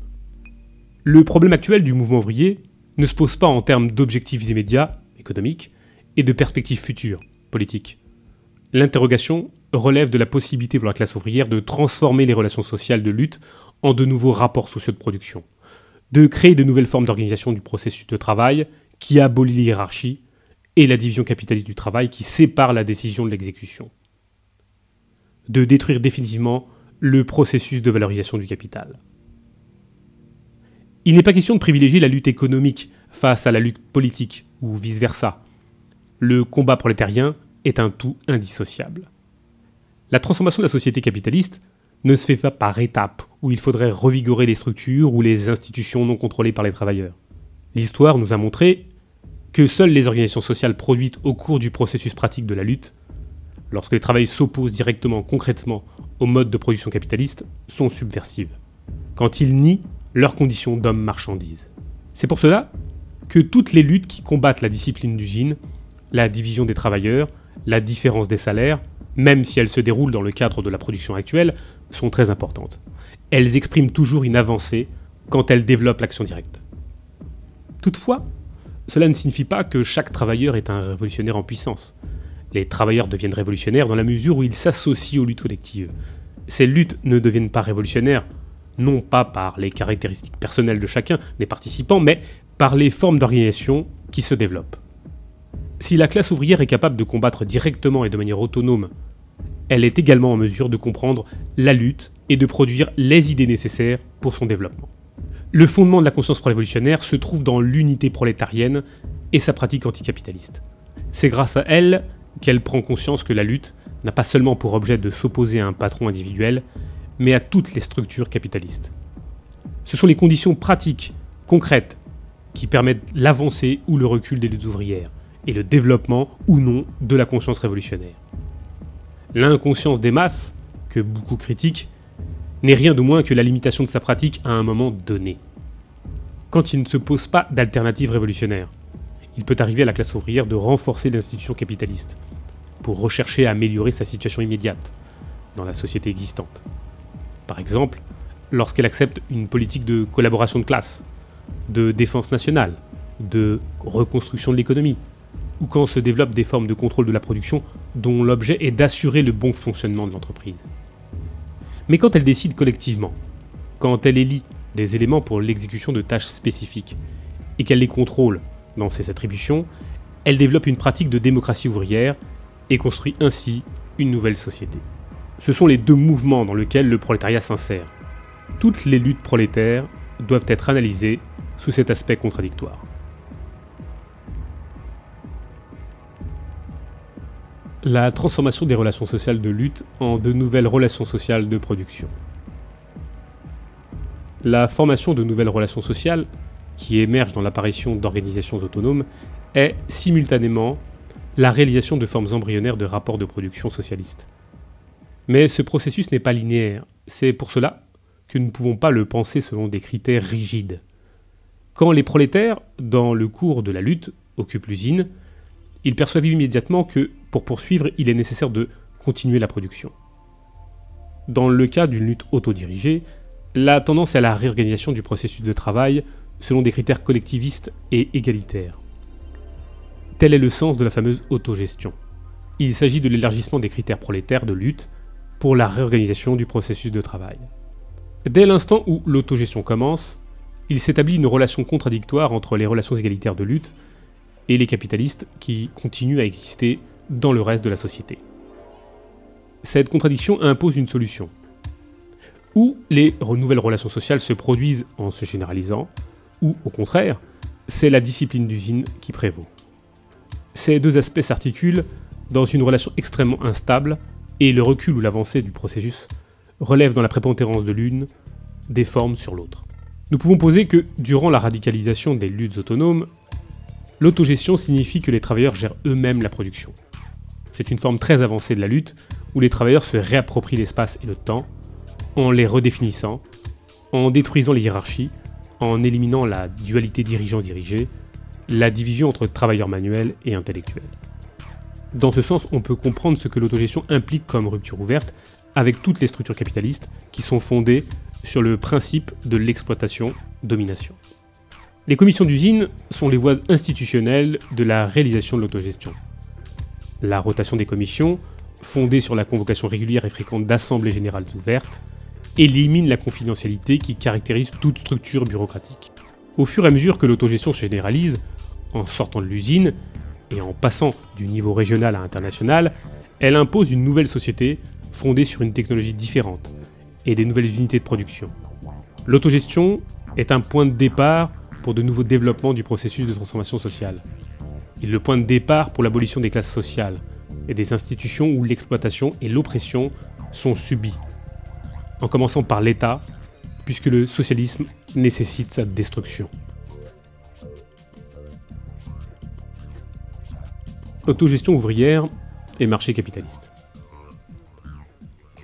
Speaker 1: Le problème actuel du mouvement ouvrier ne se pose pas en termes d'objectifs immédiats, économiques, et de perspectives futures, politiques. L'interrogation relève de la possibilité pour la classe ouvrière de transformer les relations sociales de lutte en de nouveaux rapports sociaux de production de créer de nouvelles formes d'organisation du processus de travail qui abolit les et la division capitaliste du travail qui sépare la décision de l'exécution. De détruire définitivement le processus de valorisation du capital. Il n'est pas question de privilégier la lutte économique face à la lutte politique ou vice-versa. Le combat prolétarien est un tout indissociable. La transformation de la société capitaliste ne se fait pas par étapes, où il faudrait revigorer les structures ou les institutions non contrôlées par les travailleurs. L'histoire nous a montré que seules les organisations sociales produites au cours du processus pratique de la lutte, lorsque les travailleurs s'opposent directement, concrètement, au mode de production capitaliste, sont subversives, quand ils nient leurs conditions d'homme-marchandise. C'est pour cela que toutes les luttes qui combattent la discipline d'usine, la division des travailleurs, la différence des salaires, même si elles se déroulent dans le cadre de la production actuelle, sont très importantes. Elles expriment toujours une avancée quand elles développent l'action directe. Toutefois, cela ne signifie pas que chaque travailleur est un révolutionnaire en puissance. Les travailleurs deviennent révolutionnaires dans la mesure où ils s'associent aux luttes collectives. Ces luttes ne deviennent pas révolutionnaires, non pas par les caractéristiques personnelles de chacun des participants, mais par les formes d'organisation qui se développent. Si la classe ouvrière est capable de combattre directement et de manière autonome elle est également en mesure de comprendre la lutte et de produire les idées nécessaires pour son développement. Le fondement de la conscience pro-révolutionnaire se trouve dans l'unité prolétarienne et sa pratique anticapitaliste. C'est grâce à elle qu'elle prend conscience que la lutte n'a pas seulement pour objet de s'opposer à un patron individuel, mais à toutes les structures capitalistes. Ce sont les conditions pratiques, concrètes, qui permettent l'avancée ou le recul des luttes ouvrières, et le développement ou non de la conscience révolutionnaire. L'inconscience des masses, que beaucoup critiquent, n'est rien de moins que la limitation de sa pratique à un moment donné. Quand il ne se pose pas d'alternative révolutionnaire, il peut arriver à la classe ouvrière de renforcer l'institution capitaliste pour rechercher à améliorer sa situation immédiate dans la société existante. Par exemple, lorsqu'elle accepte une politique de collaboration de classe, de défense nationale, de reconstruction de l'économie, ou quand se développent des formes de contrôle de la production dont l'objet est d'assurer le bon fonctionnement de l'entreprise. Mais quand elle décide collectivement, quand elle élit des éléments pour l'exécution de tâches spécifiques, et qu'elle les contrôle dans ses attributions, elle développe une pratique de démocratie ouvrière et construit ainsi une nouvelle société. Ce sont les deux mouvements dans lesquels le prolétariat s'insère. Toutes les luttes prolétaires doivent être analysées sous cet aspect contradictoire. La transformation des relations sociales de lutte en de nouvelles relations sociales de production. La formation de nouvelles relations sociales, qui émergent dans l'apparition d'organisations autonomes, est simultanément la réalisation de formes embryonnaires de rapports de production socialistes. Mais ce processus n'est pas linéaire. C'est pour cela que nous ne pouvons pas le penser selon des critères rigides. Quand les prolétaires, dans le cours de la lutte, occupent l'usine, ils perçoivent immédiatement que, pour poursuivre, il est nécessaire de continuer la production. Dans le cas d'une lutte autodirigée, la tendance est à la réorganisation du processus de travail selon des critères collectivistes et égalitaires. Tel est le sens de la fameuse autogestion. Il s'agit de l'élargissement des critères prolétaires de lutte pour la réorganisation du processus de travail. Dès l'instant où l'autogestion commence, il s'établit une relation contradictoire entre les relations égalitaires de lutte et les capitalistes qui continuent à exister dans le reste de la société. Cette contradiction impose une solution. Ou les nouvelles relations sociales se produisent en se généralisant, ou au contraire, c'est la discipline d'usine qui prévaut. Ces deux aspects s'articulent dans une relation extrêmement instable et le recul ou l'avancée du processus relève dans la prépondérance de l'une des formes sur l'autre. Nous pouvons poser que, durant la radicalisation des luttes autonomes, l'autogestion signifie que les travailleurs gèrent eux-mêmes la production. C'est une forme très avancée de la lutte où les travailleurs se réapproprient l'espace et le temps en les redéfinissant, en détruisant les hiérarchies, en éliminant la dualité dirigeant-dirigé, la division entre travailleurs manuels et intellectuels. Dans ce sens, on peut comprendre ce que l'autogestion implique comme rupture ouverte avec toutes les structures capitalistes qui sont fondées sur le principe de l'exploitation-domination. Les commissions d'usine sont les voies institutionnelles de la réalisation de l'autogestion. La rotation des commissions, fondée sur la convocation régulière et fréquente d'assemblées générales ouvertes, élimine la confidentialité qui caractérise toute structure bureaucratique. Au fur et à mesure que l'autogestion se généralise, en sortant de l'usine, et en passant du niveau régional à international, elle impose une nouvelle société fondée sur une technologie différente et des nouvelles unités de production. L'autogestion est un point de départ pour de nouveaux développements du processus de transformation sociale. Il est le point de départ pour l'abolition des classes sociales et des institutions où l'exploitation et l'oppression sont subies, en commençant par l'État, puisque le socialisme nécessite sa destruction. autogestion ouvrière et marché capitaliste.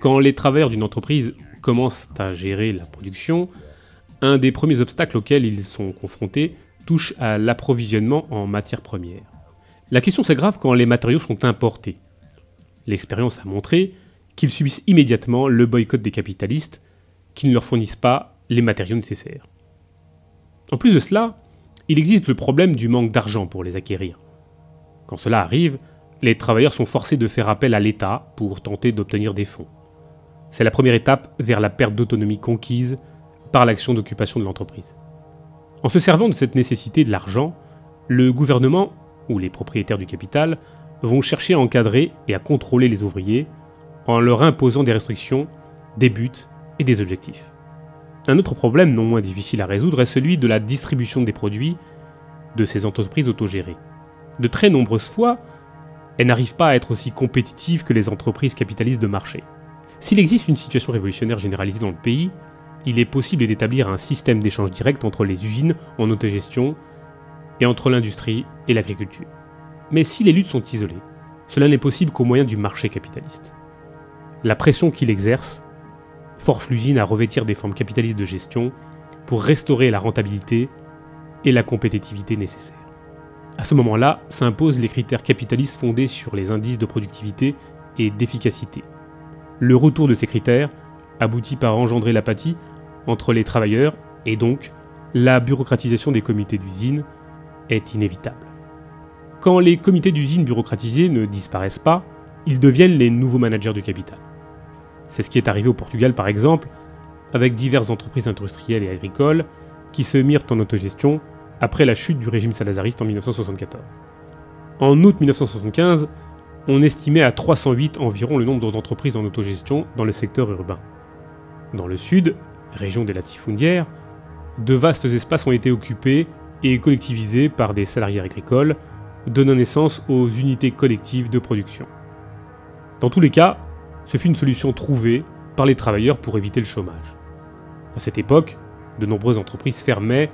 Speaker 1: Quand les travailleurs d'une entreprise commencent à gérer la production, un des premiers obstacles auxquels ils sont confrontés touche à l'approvisionnement en matières premières. La question s'aggrave quand les matériaux sont importés. L'expérience a montré qu'ils subissent immédiatement le boycott des capitalistes qui ne leur fournissent pas les matériaux nécessaires. En plus de cela, il existe le problème du manque d'argent pour les acquérir. Quand cela arrive, les travailleurs sont forcés de faire appel à l'État pour tenter d'obtenir des fonds. C'est la première étape vers la perte d'autonomie conquise par l'action d'occupation de l'entreprise. En se servant de cette nécessité de l'argent, le gouvernement ou les propriétaires du capital vont chercher à encadrer et à contrôler les ouvriers en leur imposant des restrictions, des buts et des objectifs. Un autre problème non moins difficile à résoudre est celui de la distribution des produits de ces entreprises autogérées de très nombreuses fois, elles n'arrivent pas à être aussi compétitives que les entreprises capitalistes de marché. S'il existe une situation révolutionnaire généralisée dans le pays, il est possible d'établir un système d'échange direct entre les usines en autogestion et entre l'industrie et l'agriculture. Mais si les luttes sont isolées, cela n'est possible qu'au moyen du marché capitaliste. La pression qu'il exerce force l'usine à revêtir des formes capitalistes de gestion pour restaurer la rentabilité et la compétitivité nécessaires. À ce moment-là, s'imposent les critères capitalistes fondés sur les indices de productivité et d'efficacité. Le retour de ces critères aboutit par engendrer l'apathie entre les travailleurs et donc la bureaucratisation des comités d'usine est inévitable. Quand les comités d'usine bureaucratisés ne disparaissent pas, ils deviennent les nouveaux managers du capital. C'est ce qui est arrivé au Portugal par exemple, avec diverses entreprises industrielles et agricoles qui se mirent en autogestion après la chute du régime salazariste en 1974. En août 1975, on estimait à 308 environ le nombre d'entreprises en autogestion dans le secteur urbain. Dans le sud, région des latifundiaires, de vastes espaces ont été occupés et collectivisés par des salariés agricoles, donnant naissance aux unités collectives de production. Dans tous les cas, ce fut une solution trouvée par les travailleurs pour éviter le chômage. À cette époque, de nombreuses entreprises fermaient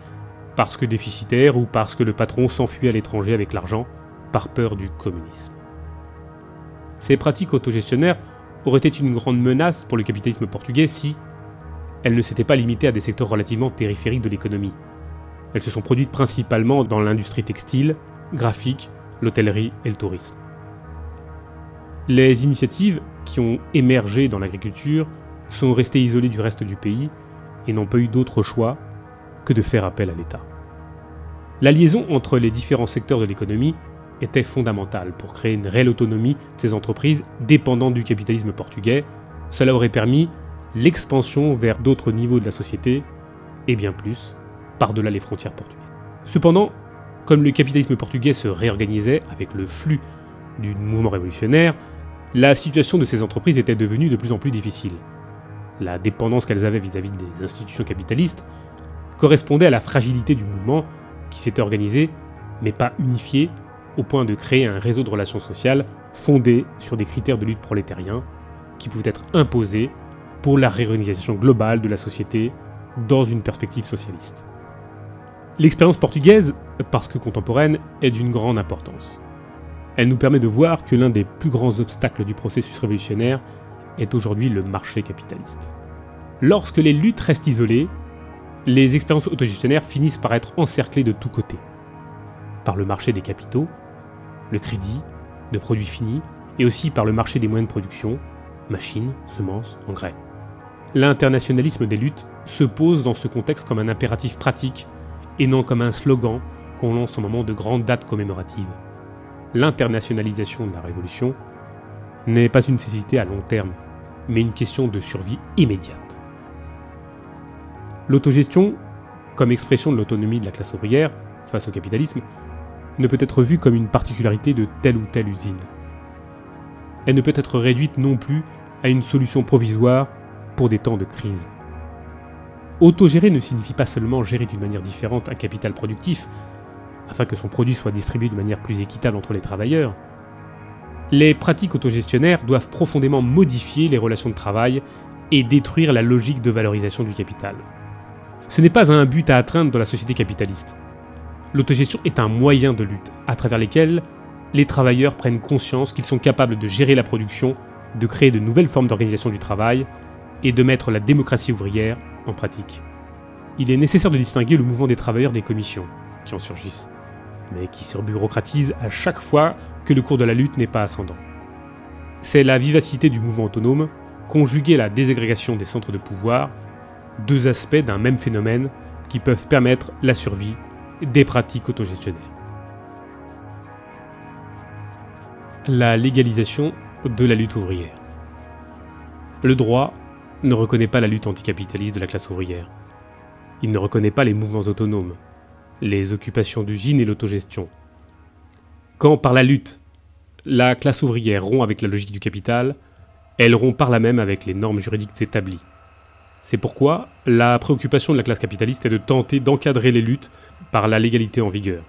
Speaker 1: parce que déficitaires ou parce que le patron s'enfuyait à l'étranger avec l'argent par peur du communisme. Ces pratiques autogestionnaires auraient été une grande menace pour le capitalisme portugais si elles ne s'étaient pas limitées à des secteurs relativement périphériques de l'économie. Elles se sont produites principalement dans l'industrie textile, graphique, l'hôtellerie et le tourisme. Les initiatives qui ont émergé dans l'agriculture sont restées isolées du reste du pays et n'ont pas eu d'autre choix que de faire appel à l'État. La liaison entre les différents secteurs de l'économie était fondamentale pour créer une réelle autonomie de ces entreprises dépendantes du capitalisme portugais. Cela aurait permis l'expansion vers d'autres niveaux de la société, et bien plus, par-delà les frontières portugaises. Cependant, comme le capitalisme portugais se réorganisait avec le flux du mouvement révolutionnaire, la situation de ces entreprises était devenue de plus en plus difficile. La dépendance qu'elles avaient vis-à-vis des institutions capitalistes correspondait à la fragilité du mouvement qui s'était organisé, mais pas unifié, au point de créer un réseau de relations sociales fondé sur des critères de lutte prolétariens qui pouvaient être imposés pour la réorganisation globale de la société dans une perspective socialiste. L'expérience portugaise, parce que contemporaine, est d'une grande importance. Elle nous permet de voir que l'un des plus grands obstacles du processus révolutionnaire est aujourd'hui le marché capitaliste. Lorsque les luttes restent isolées, les expériences autogestionnaires finissent par être encerclées de tous côtés. Par le marché des capitaux, le crédit, de produits finis, et aussi par le marché des moyens de production, machines, semences, engrais l'internationalisme des luttes se pose dans ce contexte comme un impératif pratique et non comme un slogan qu'on lance au moment de grandes dates commémoratives. L'internationalisation de la révolution n'est pas une nécessité à long terme, mais une question de survie immédiate. L'autogestion, comme expression de l'autonomie de la classe ouvrière face au capitalisme, ne peut être vue comme une particularité de telle ou telle usine. Elle ne peut être réduite non plus à une solution provisoire pour des temps de crise. Autogérer ne signifie pas seulement gérer d'une manière différente un capital productif, afin que son produit soit distribué de manière plus équitable entre les travailleurs. Les pratiques autogestionnaires doivent profondément modifier les relations de travail et détruire la logique de valorisation du capital. Ce n'est pas un but à atteindre dans la société capitaliste. L'autogestion est un moyen de lutte à travers lequel les travailleurs prennent conscience qu'ils sont capables de gérer la production, de créer de nouvelles formes d'organisation du travail et de mettre la démocratie ouvrière en pratique. Il est nécessaire de distinguer le mouvement des travailleurs des commissions qui en surgissent, mais qui se bureaucratisent à chaque fois que le cours de la lutte n'est pas ascendant. C'est la vivacité du mouvement autonome, conjuguée à la désagrégation des centres de pouvoir, deux aspects d'un même phénomène qui peuvent permettre la survie des pratiques autogestionnaires. La légalisation de la lutte ouvrière. Le droit ne reconnaît pas la lutte anticapitaliste de la classe ouvrière. Il ne reconnaît pas les mouvements autonomes, les occupations d'usines et l'autogestion. Quand par la lutte, la classe ouvrière rompt avec la logique du capital, elle rompt par là même avec les normes juridiques établies. C'est pourquoi la préoccupation de la classe capitaliste est de tenter d'encadrer les luttes par la légalité en vigueur,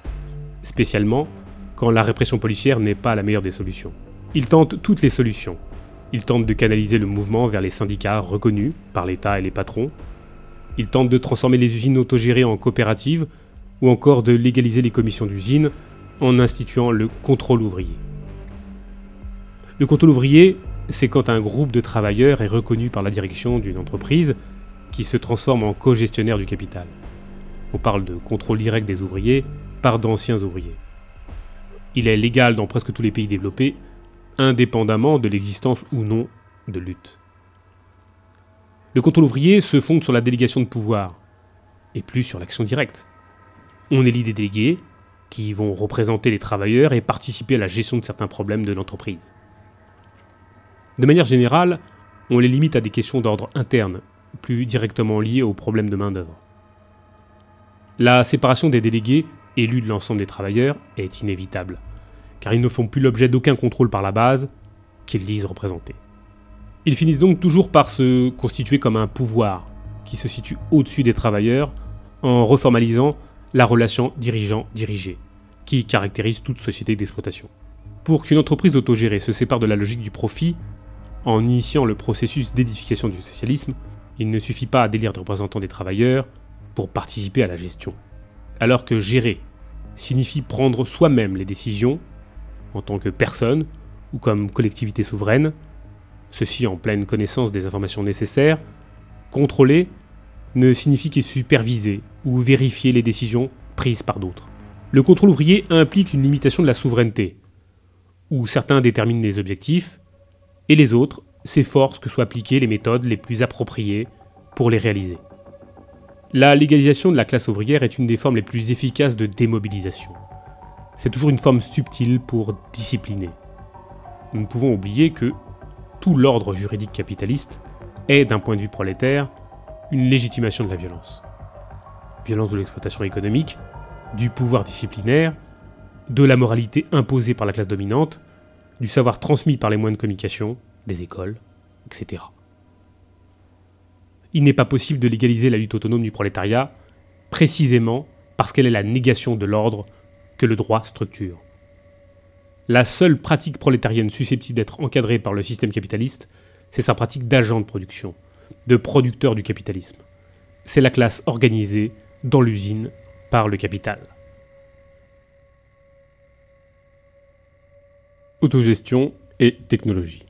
Speaker 1: spécialement quand la répression policière n'est pas la meilleure des solutions. Il tente toutes les solutions, il tente de canaliser le mouvement vers les syndicats reconnus par l'État et les patrons. Il tente de transformer les usines autogérées en coopératives ou encore de légaliser les commissions d'usines en instituant le contrôle ouvrier. Le contrôle ouvrier c'est quand un groupe de travailleurs est reconnu par la direction d'une entreprise qui se transforme en co-gestionnaire du capital. On parle de contrôle direct des ouvriers par d'anciens ouvriers. Il est légal dans presque tous les pays développés, indépendamment de l'existence ou non de lutte. Le contrôle ouvrier se fonde sur la délégation de pouvoir, et plus sur l'action directe. On élit des délégués, qui vont représenter les travailleurs et participer à la gestion de certains problèmes de l'entreprise. De manière générale, on les limite à des questions d'ordre interne, plus directement liées aux problèmes de main-d'œuvre. La séparation des délégués, élus de l'ensemble des travailleurs, est inévitable, car ils ne font plus l'objet d'aucun contrôle par la base qu'ils disent représenter. Ils finissent donc toujours par se constituer comme un pouvoir qui se situe au-dessus des travailleurs en reformalisant la relation dirigeant-dirigé, qui caractérise toute société d'exploitation. Pour qu'une entreprise autogérée se sépare de la logique du profit, en initiant le processus d'édification du socialisme, il ne suffit pas à délire de représentants des travailleurs pour participer à la gestion. Alors que gérer signifie prendre soi-même les décisions, en tant que personne ou comme collectivité souveraine, ceci en pleine connaissance des informations nécessaires, contrôler ne signifie que superviser ou vérifier les décisions prises par d'autres. Le contrôle ouvrier implique une limitation de la souveraineté, où certains déterminent les objectifs et les autres s'efforcent que soient appliquées les méthodes les plus appropriées pour les réaliser. La légalisation de la classe ouvrière est une des formes les plus efficaces de démobilisation. C'est toujours une forme subtile pour discipliner. Nous ne pouvons oublier que tout l'ordre juridique capitaliste est, d'un point de vue prolétaire, une légitimation de la violence. Violence de l'exploitation économique, du pouvoir disciplinaire, de la moralité imposée par la classe dominante, du savoir transmis par les moyens de communication, des écoles, etc. Il n'est pas possible de légaliser la lutte autonome du prolétariat, précisément parce qu'elle est la négation de l'ordre que le droit structure. La seule pratique prolétarienne susceptible d'être encadrée par le système capitaliste, c'est sa pratique d'agent de production, de producteur du capitalisme. C'est la classe organisée dans l'usine par le capital. Autogestion et technologie.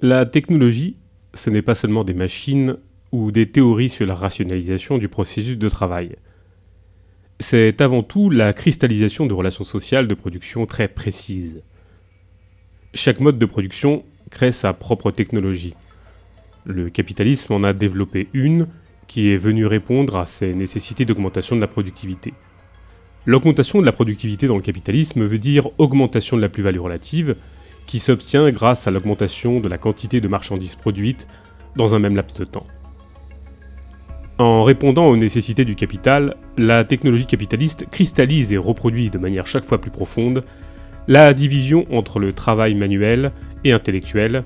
Speaker 1: La technologie, ce n'est pas seulement des machines ou des théories sur la rationalisation du processus de travail. C'est avant tout la cristallisation de relations sociales de production très précises. Chaque mode de production crée sa propre technologie. Le capitalisme en a développé une qui est venue répondre à ces nécessités d'augmentation de la productivité. L'augmentation de la productivité dans le capitalisme veut dire augmentation de la plus-value relative, qui s'obtient grâce à l'augmentation de la quantité de marchandises produites dans un même laps de temps. En répondant aux nécessités du capital, la technologie capitaliste cristallise et reproduit de manière chaque fois plus profonde la division entre le travail manuel et intellectuel,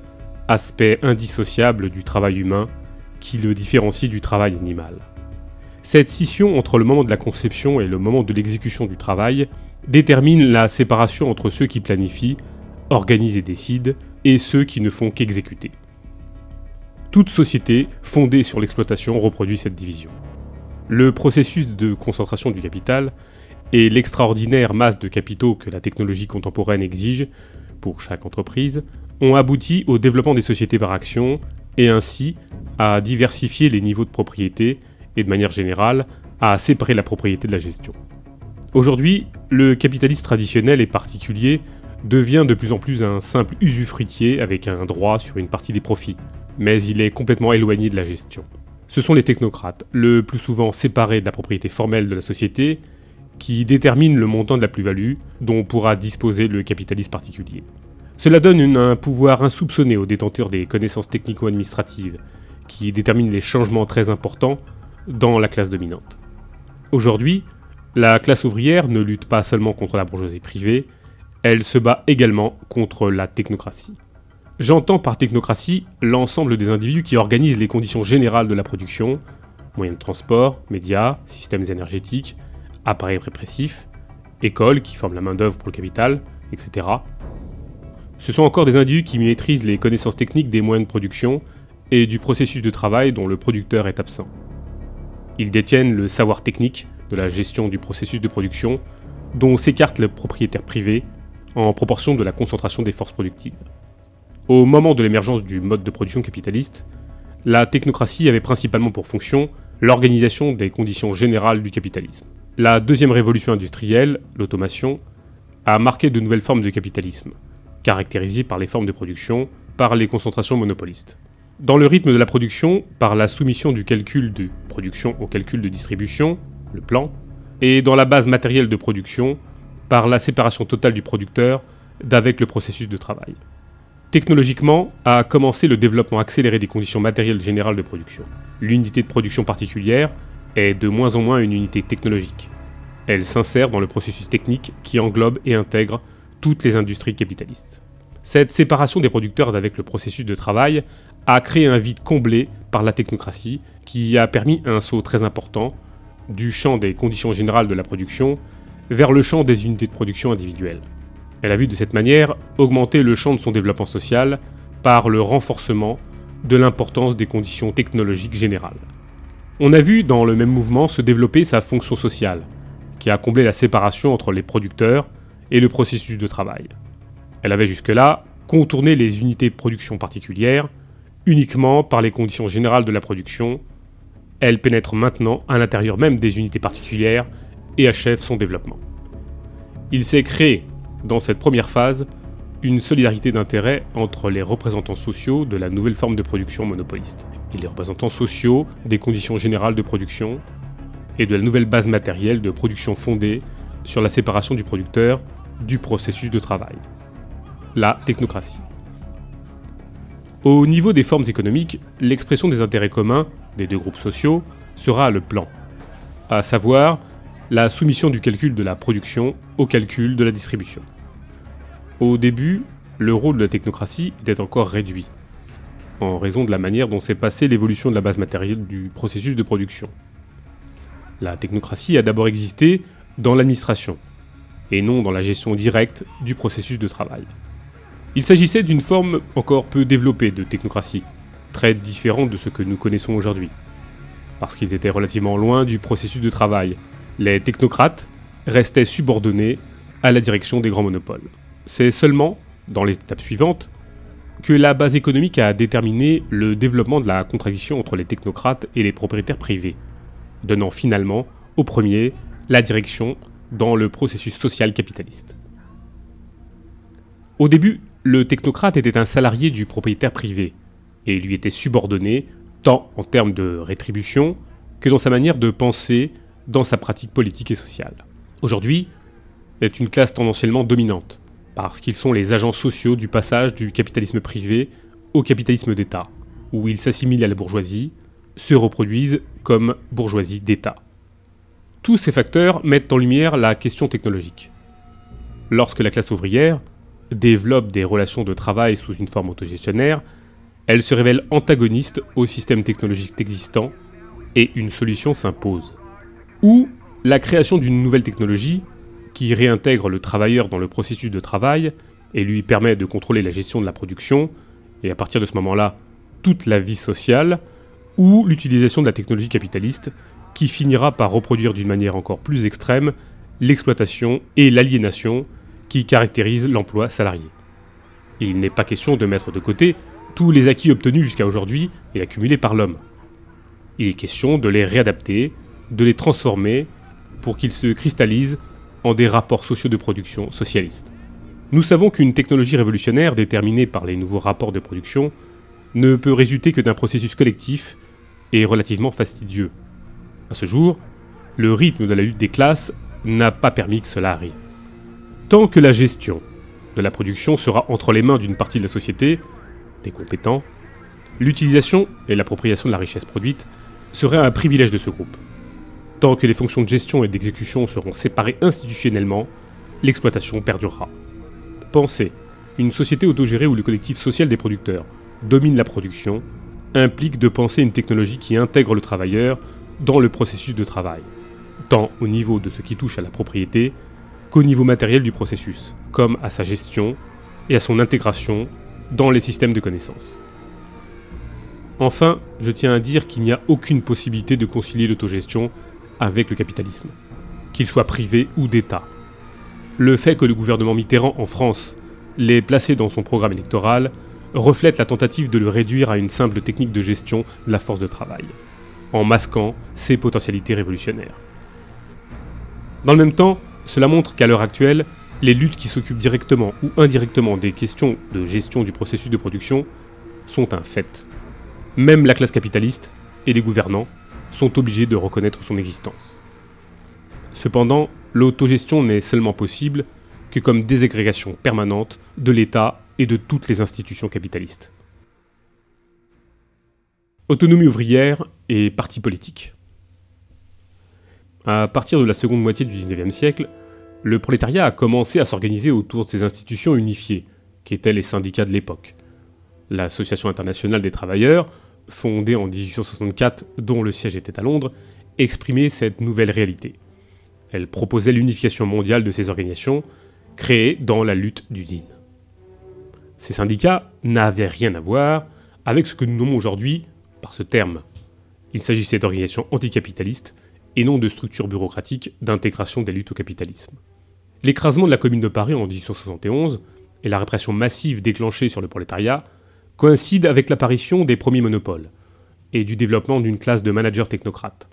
Speaker 1: aspect indissociable du travail humain qui le différencie du travail animal. Cette scission entre le moment de la conception et le moment de l'exécution du travail détermine la séparation entre ceux qui planifient, organisent et décident, et ceux qui ne font qu'exécuter. Toute société fondée sur l'exploitation reproduit cette division. Le processus de concentration du capital et l'extraordinaire masse de capitaux que la technologie contemporaine exige pour chaque entreprise ont abouti au développement des sociétés par action et ainsi à diversifier les niveaux de propriété et de manière générale à séparer la propriété de la gestion. Aujourd'hui, le capitaliste traditionnel et particulier devient de plus en plus un simple usufruitier avec un droit sur une partie des profits, mais il est complètement éloigné de la gestion. Ce sont les technocrates, le plus souvent séparés de la propriété formelle de la société, qui déterminent le montant de la plus-value dont pourra disposer le capitaliste particulier. Cela donne un pouvoir insoupçonné aux détenteurs des connaissances technico-administratives, qui déterminent les changements très importants dans la classe dominante. Aujourd'hui, la classe ouvrière ne lutte pas seulement contre la bourgeoisie privée, elle se bat également contre la technocratie. J'entends par technocratie l'ensemble des individus qui organisent les conditions générales de la production, moyens de transport, médias, systèmes énergétiques, appareils répressifs, écoles qui forment la main-d'œuvre pour le capital, etc. Ce sont encore des individus qui maîtrisent les connaissances techniques des moyens de production et du processus de travail dont le producteur est absent. Ils détiennent le savoir technique de la gestion du processus de production, dont s'écarte le propriétaire privé en proportion de la concentration des forces productives. Au moment de l'émergence du mode de production capitaliste, la technocratie avait principalement pour fonction l'organisation des conditions générales du capitalisme. La deuxième révolution industrielle, l'automation, a marqué de nouvelles formes de capitalisme, caractérisées par les formes de production, par les concentrations monopolistes. Dans le rythme de la production, par la soumission du calcul de production au calcul de distribution, le plan, et dans la base matérielle de production, par la séparation totale du producteur d'avec le processus de travail. Technologiquement, a commencé le développement accéléré des conditions matérielles générales de production. L'unité de production particulière est de moins en moins une unité technologique. Elle s'insère dans le processus technique qui englobe et intègre toutes les industries capitalistes. Cette séparation des producteurs avec le processus de travail a créé un vide comblé par la technocratie qui a permis un saut très important du champ des conditions générales de la production vers le champ des unités de production individuelles. Elle a vu de cette manière augmenter le champ de son développement social par le renforcement de l'importance des conditions technologiques générales. On a vu dans le même mouvement se développer sa fonction sociale, qui a comblé la séparation entre les producteurs et le processus de travail. Elle avait jusque-là contourné les unités de production particulières uniquement par les conditions générales de la production. Elle pénètre maintenant à l'intérieur même des unités particulières et achève son développement. Il s'est créé dans cette première phase, une solidarité d'intérêt entre les représentants sociaux de la nouvelle forme de production monopoliste et les représentants sociaux des conditions générales de production et de la nouvelle base matérielle de production fondée sur la séparation du producteur du processus de travail. La technocratie. Au niveau des formes économiques, l'expression des intérêts communs des deux groupes sociaux sera le plan, à savoir la soumission du calcul de la production au calcul de la distribution. Au début, le rôle de la technocratie était encore réduit, en raison de la manière dont s'est passée l'évolution de la base matérielle du processus de production. La technocratie a d'abord existé dans l'administration, et non dans la gestion directe du processus de travail. Il s'agissait d'une forme encore peu développée de technocratie, très différente de ce que nous connaissons aujourd'hui, parce qu'ils étaient relativement loin du processus de travail les technocrates restaient subordonnés à la direction des grands monopoles. C'est seulement, dans les étapes suivantes, que la base économique a déterminé le développement de la contradiction entre les technocrates et les propriétaires privés, donnant finalement au premier la direction dans le processus social capitaliste. Au début, le technocrate était un salarié du propriétaire privé, et lui était subordonné tant en termes de rétribution que dans sa manière de penser dans sa pratique politique et sociale. Aujourd'hui, est une classe tendanciellement dominante, parce qu'ils sont les agents sociaux du passage du capitalisme privé au capitalisme d'État, où ils s'assimilent à la bourgeoisie, se reproduisent comme bourgeoisie d'État. Tous ces facteurs mettent en lumière la question technologique. Lorsque la classe ouvrière développe des relations de travail sous une forme autogestionnaire, elle se révèle antagoniste au système technologique existant et une solution s'impose ou la création d'une nouvelle technologie qui réintègre le travailleur dans le processus de travail et lui permet de contrôler la gestion de la production, et à partir de ce moment-là, toute la vie sociale, ou l'utilisation de la technologie capitaliste qui finira par reproduire d'une manière encore plus extrême l'exploitation et l'aliénation qui caractérisent l'emploi salarié. il n'est pas question de mettre de côté tous les acquis obtenus jusqu'à aujourd'hui et accumulés par l'homme. Il est question de les réadapter de les transformer pour qu'ils se cristallisent en des rapports sociaux de production socialistes. Nous savons qu'une technologie révolutionnaire déterminée par les nouveaux rapports de production ne peut résulter que d'un processus collectif et relativement fastidieux. À ce jour, le rythme de la lutte des classes n'a pas permis que cela arrive. Tant que la gestion de la production sera entre les mains d'une partie de la société, des compétents, l'utilisation et l'appropriation de la richesse produite serait un privilège de ce groupe. Tant que les fonctions de gestion et d'exécution seront séparées institutionnellement, l'exploitation perdurera. Pensez, une société autogérée où le collectif social des producteurs domine la production implique de penser une technologie qui intègre le travailleur dans le processus de travail, tant au niveau de ce qui touche à la propriété qu'au niveau matériel du processus, comme à sa gestion et à son intégration dans les systèmes de connaissances. Enfin, je tiens à dire qu'il n'y a aucune possibilité de concilier l'autogestion avec le capitalisme, qu'il soit privé ou d'État. Le fait que le gouvernement Mitterrand en France l'ait placé dans son programme électoral reflète la tentative de le réduire à une simple technique de gestion de la force de travail, en masquant ses potentialités révolutionnaires. Dans le même temps, cela montre qu'à l'heure actuelle, les luttes qui s'occupent directement ou indirectement des questions de gestion du processus de production sont un fait. Même la classe capitaliste et les gouvernants sont obligés de reconnaître son existence. Cependant, l'autogestion n'est seulement possible que comme désagrégation permanente de l'État et de toutes les institutions capitalistes. Autonomie ouvrière et parti politique. À partir de la seconde moitié du XIXe siècle, le prolétariat a commencé à s'organiser autour de ces institutions unifiées, qui étaient les syndicats de l'époque. L'Association internationale des travailleurs, fondée en 1864, dont le siège était à Londres, exprimait cette nouvelle réalité. Elle proposait l'unification mondiale de ces organisations, créées dans la lutte d'usine. Ces syndicats n'avaient rien à voir avec ce que nous nommons aujourd'hui par ce terme. Il s'agissait d'organisations anticapitalistes et non de structures bureaucratiques d'intégration des luttes au capitalisme. L'écrasement de la Commune de Paris en 1871 et la répression massive déclenchée sur le prolétariat coïncident avec l'apparition des premiers monopoles et du développement d'une classe de managers technocrates.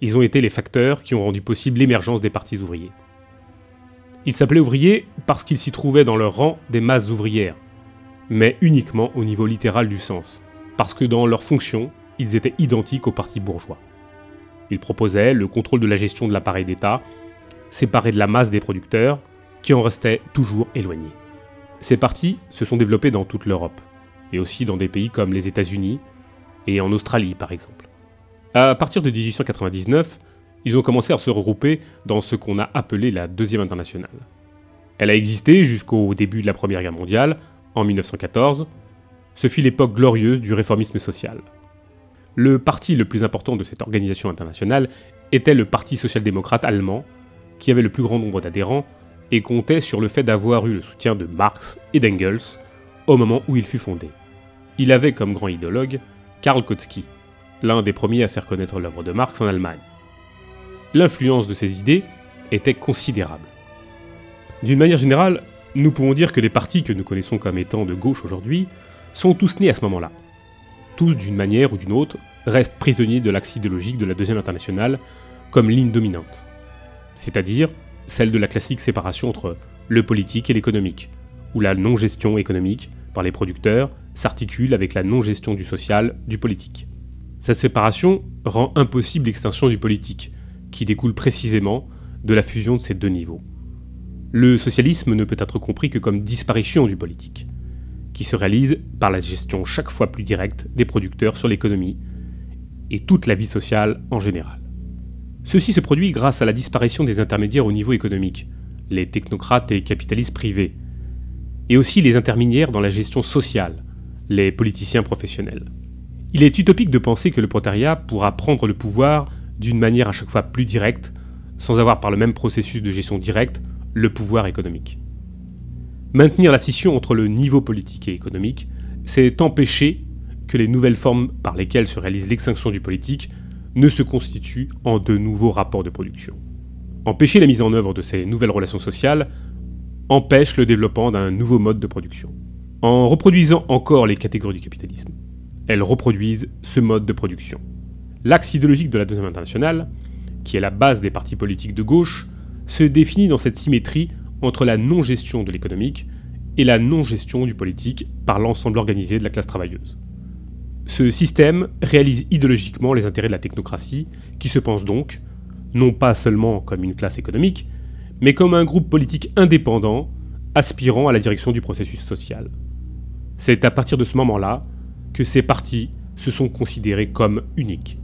Speaker 1: Ils ont été les facteurs qui ont rendu possible l'émergence des partis ouvriers. Ils s'appelaient ouvriers parce qu'ils s'y trouvaient dans leur rang des masses ouvrières, mais uniquement au niveau littéral du sens, parce que dans leur fonction, ils étaient identiques aux partis bourgeois. Ils proposaient le contrôle de la gestion de l'appareil d'État, séparé de la masse des producteurs, qui en restaient toujours éloignés. Ces partis se sont développés dans toute l'Europe, et aussi dans des pays comme les États-Unis et en Australie par exemple. À partir de 1899, ils ont commencé à se regrouper dans ce qu'on a appelé la Deuxième Internationale. Elle a existé jusqu'au début de la Première Guerre mondiale, en 1914. Ce fut l'époque glorieuse du réformisme social. Le parti le plus important de cette organisation internationale était le Parti social-démocrate allemand, qui avait le plus grand nombre d'adhérents et comptait sur le fait d'avoir eu le soutien de Marx et d'Engels au moment où il fut fondé. Il avait comme grand idéologue Karl Kautsky, l'un des premiers à faire connaître l'œuvre de Marx en Allemagne. L'influence de ses idées était considérable. D'une manière générale, nous pouvons dire que les partis que nous connaissons comme étant de gauche aujourd'hui sont tous nés à ce moment-là tous d'une manière ou d'une autre, restent prisonniers de l'axe idéologique de la Deuxième Internationale comme ligne dominante. C'est-à-dire celle de la classique séparation entre le politique et l'économique, où la non-gestion économique par les producteurs s'articule avec la non-gestion du social du politique. Cette séparation rend impossible l'extinction du politique, qui découle précisément de la fusion de ces deux niveaux. Le socialisme ne peut être compris que comme disparition du politique qui se réalise par la gestion chaque fois plus directe des producteurs sur l'économie et toute la vie sociale en général. Ceci se produit grâce à la disparition des intermédiaires au niveau économique, les technocrates et capitalistes privés, et aussi les intermédiaires dans la gestion sociale, les politiciens professionnels. Il est utopique de penser que le prolétariat pourra prendre le pouvoir d'une manière à chaque fois plus directe, sans avoir par le même processus de gestion directe le pouvoir économique. Maintenir la scission entre le niveau politique et économique, c'est empêcher que les nouvelles formes par lesquelles se réalise l'extinction du politique ne se constituent en de nouveaux rapports de production. Empêcher la mise en œuvre de ces nouvelles relations sociales empêche le développement d'un nouveau mode de production. En reproduisant encore les catégories du capitalisme, elles reproduisent ce mode de production. L'axe idéologique de la Deuxième Internationale, qui est la base des partis politiques de gauche, se définit dans cette symétrie entre la non-gestion de l'économique et la non-gestion du politique par l'ensemble organisé de la classe travailleuse. Ce système réalise idéologiquement les intérêts de la technocratie, qui se pense donc, non pas seulement comme une classe économique, mais comme un groupe politique indépendant aspirant à la direction du processus social. C'est à partir de ce moment-là que ces partis se sont considérés comme uniques.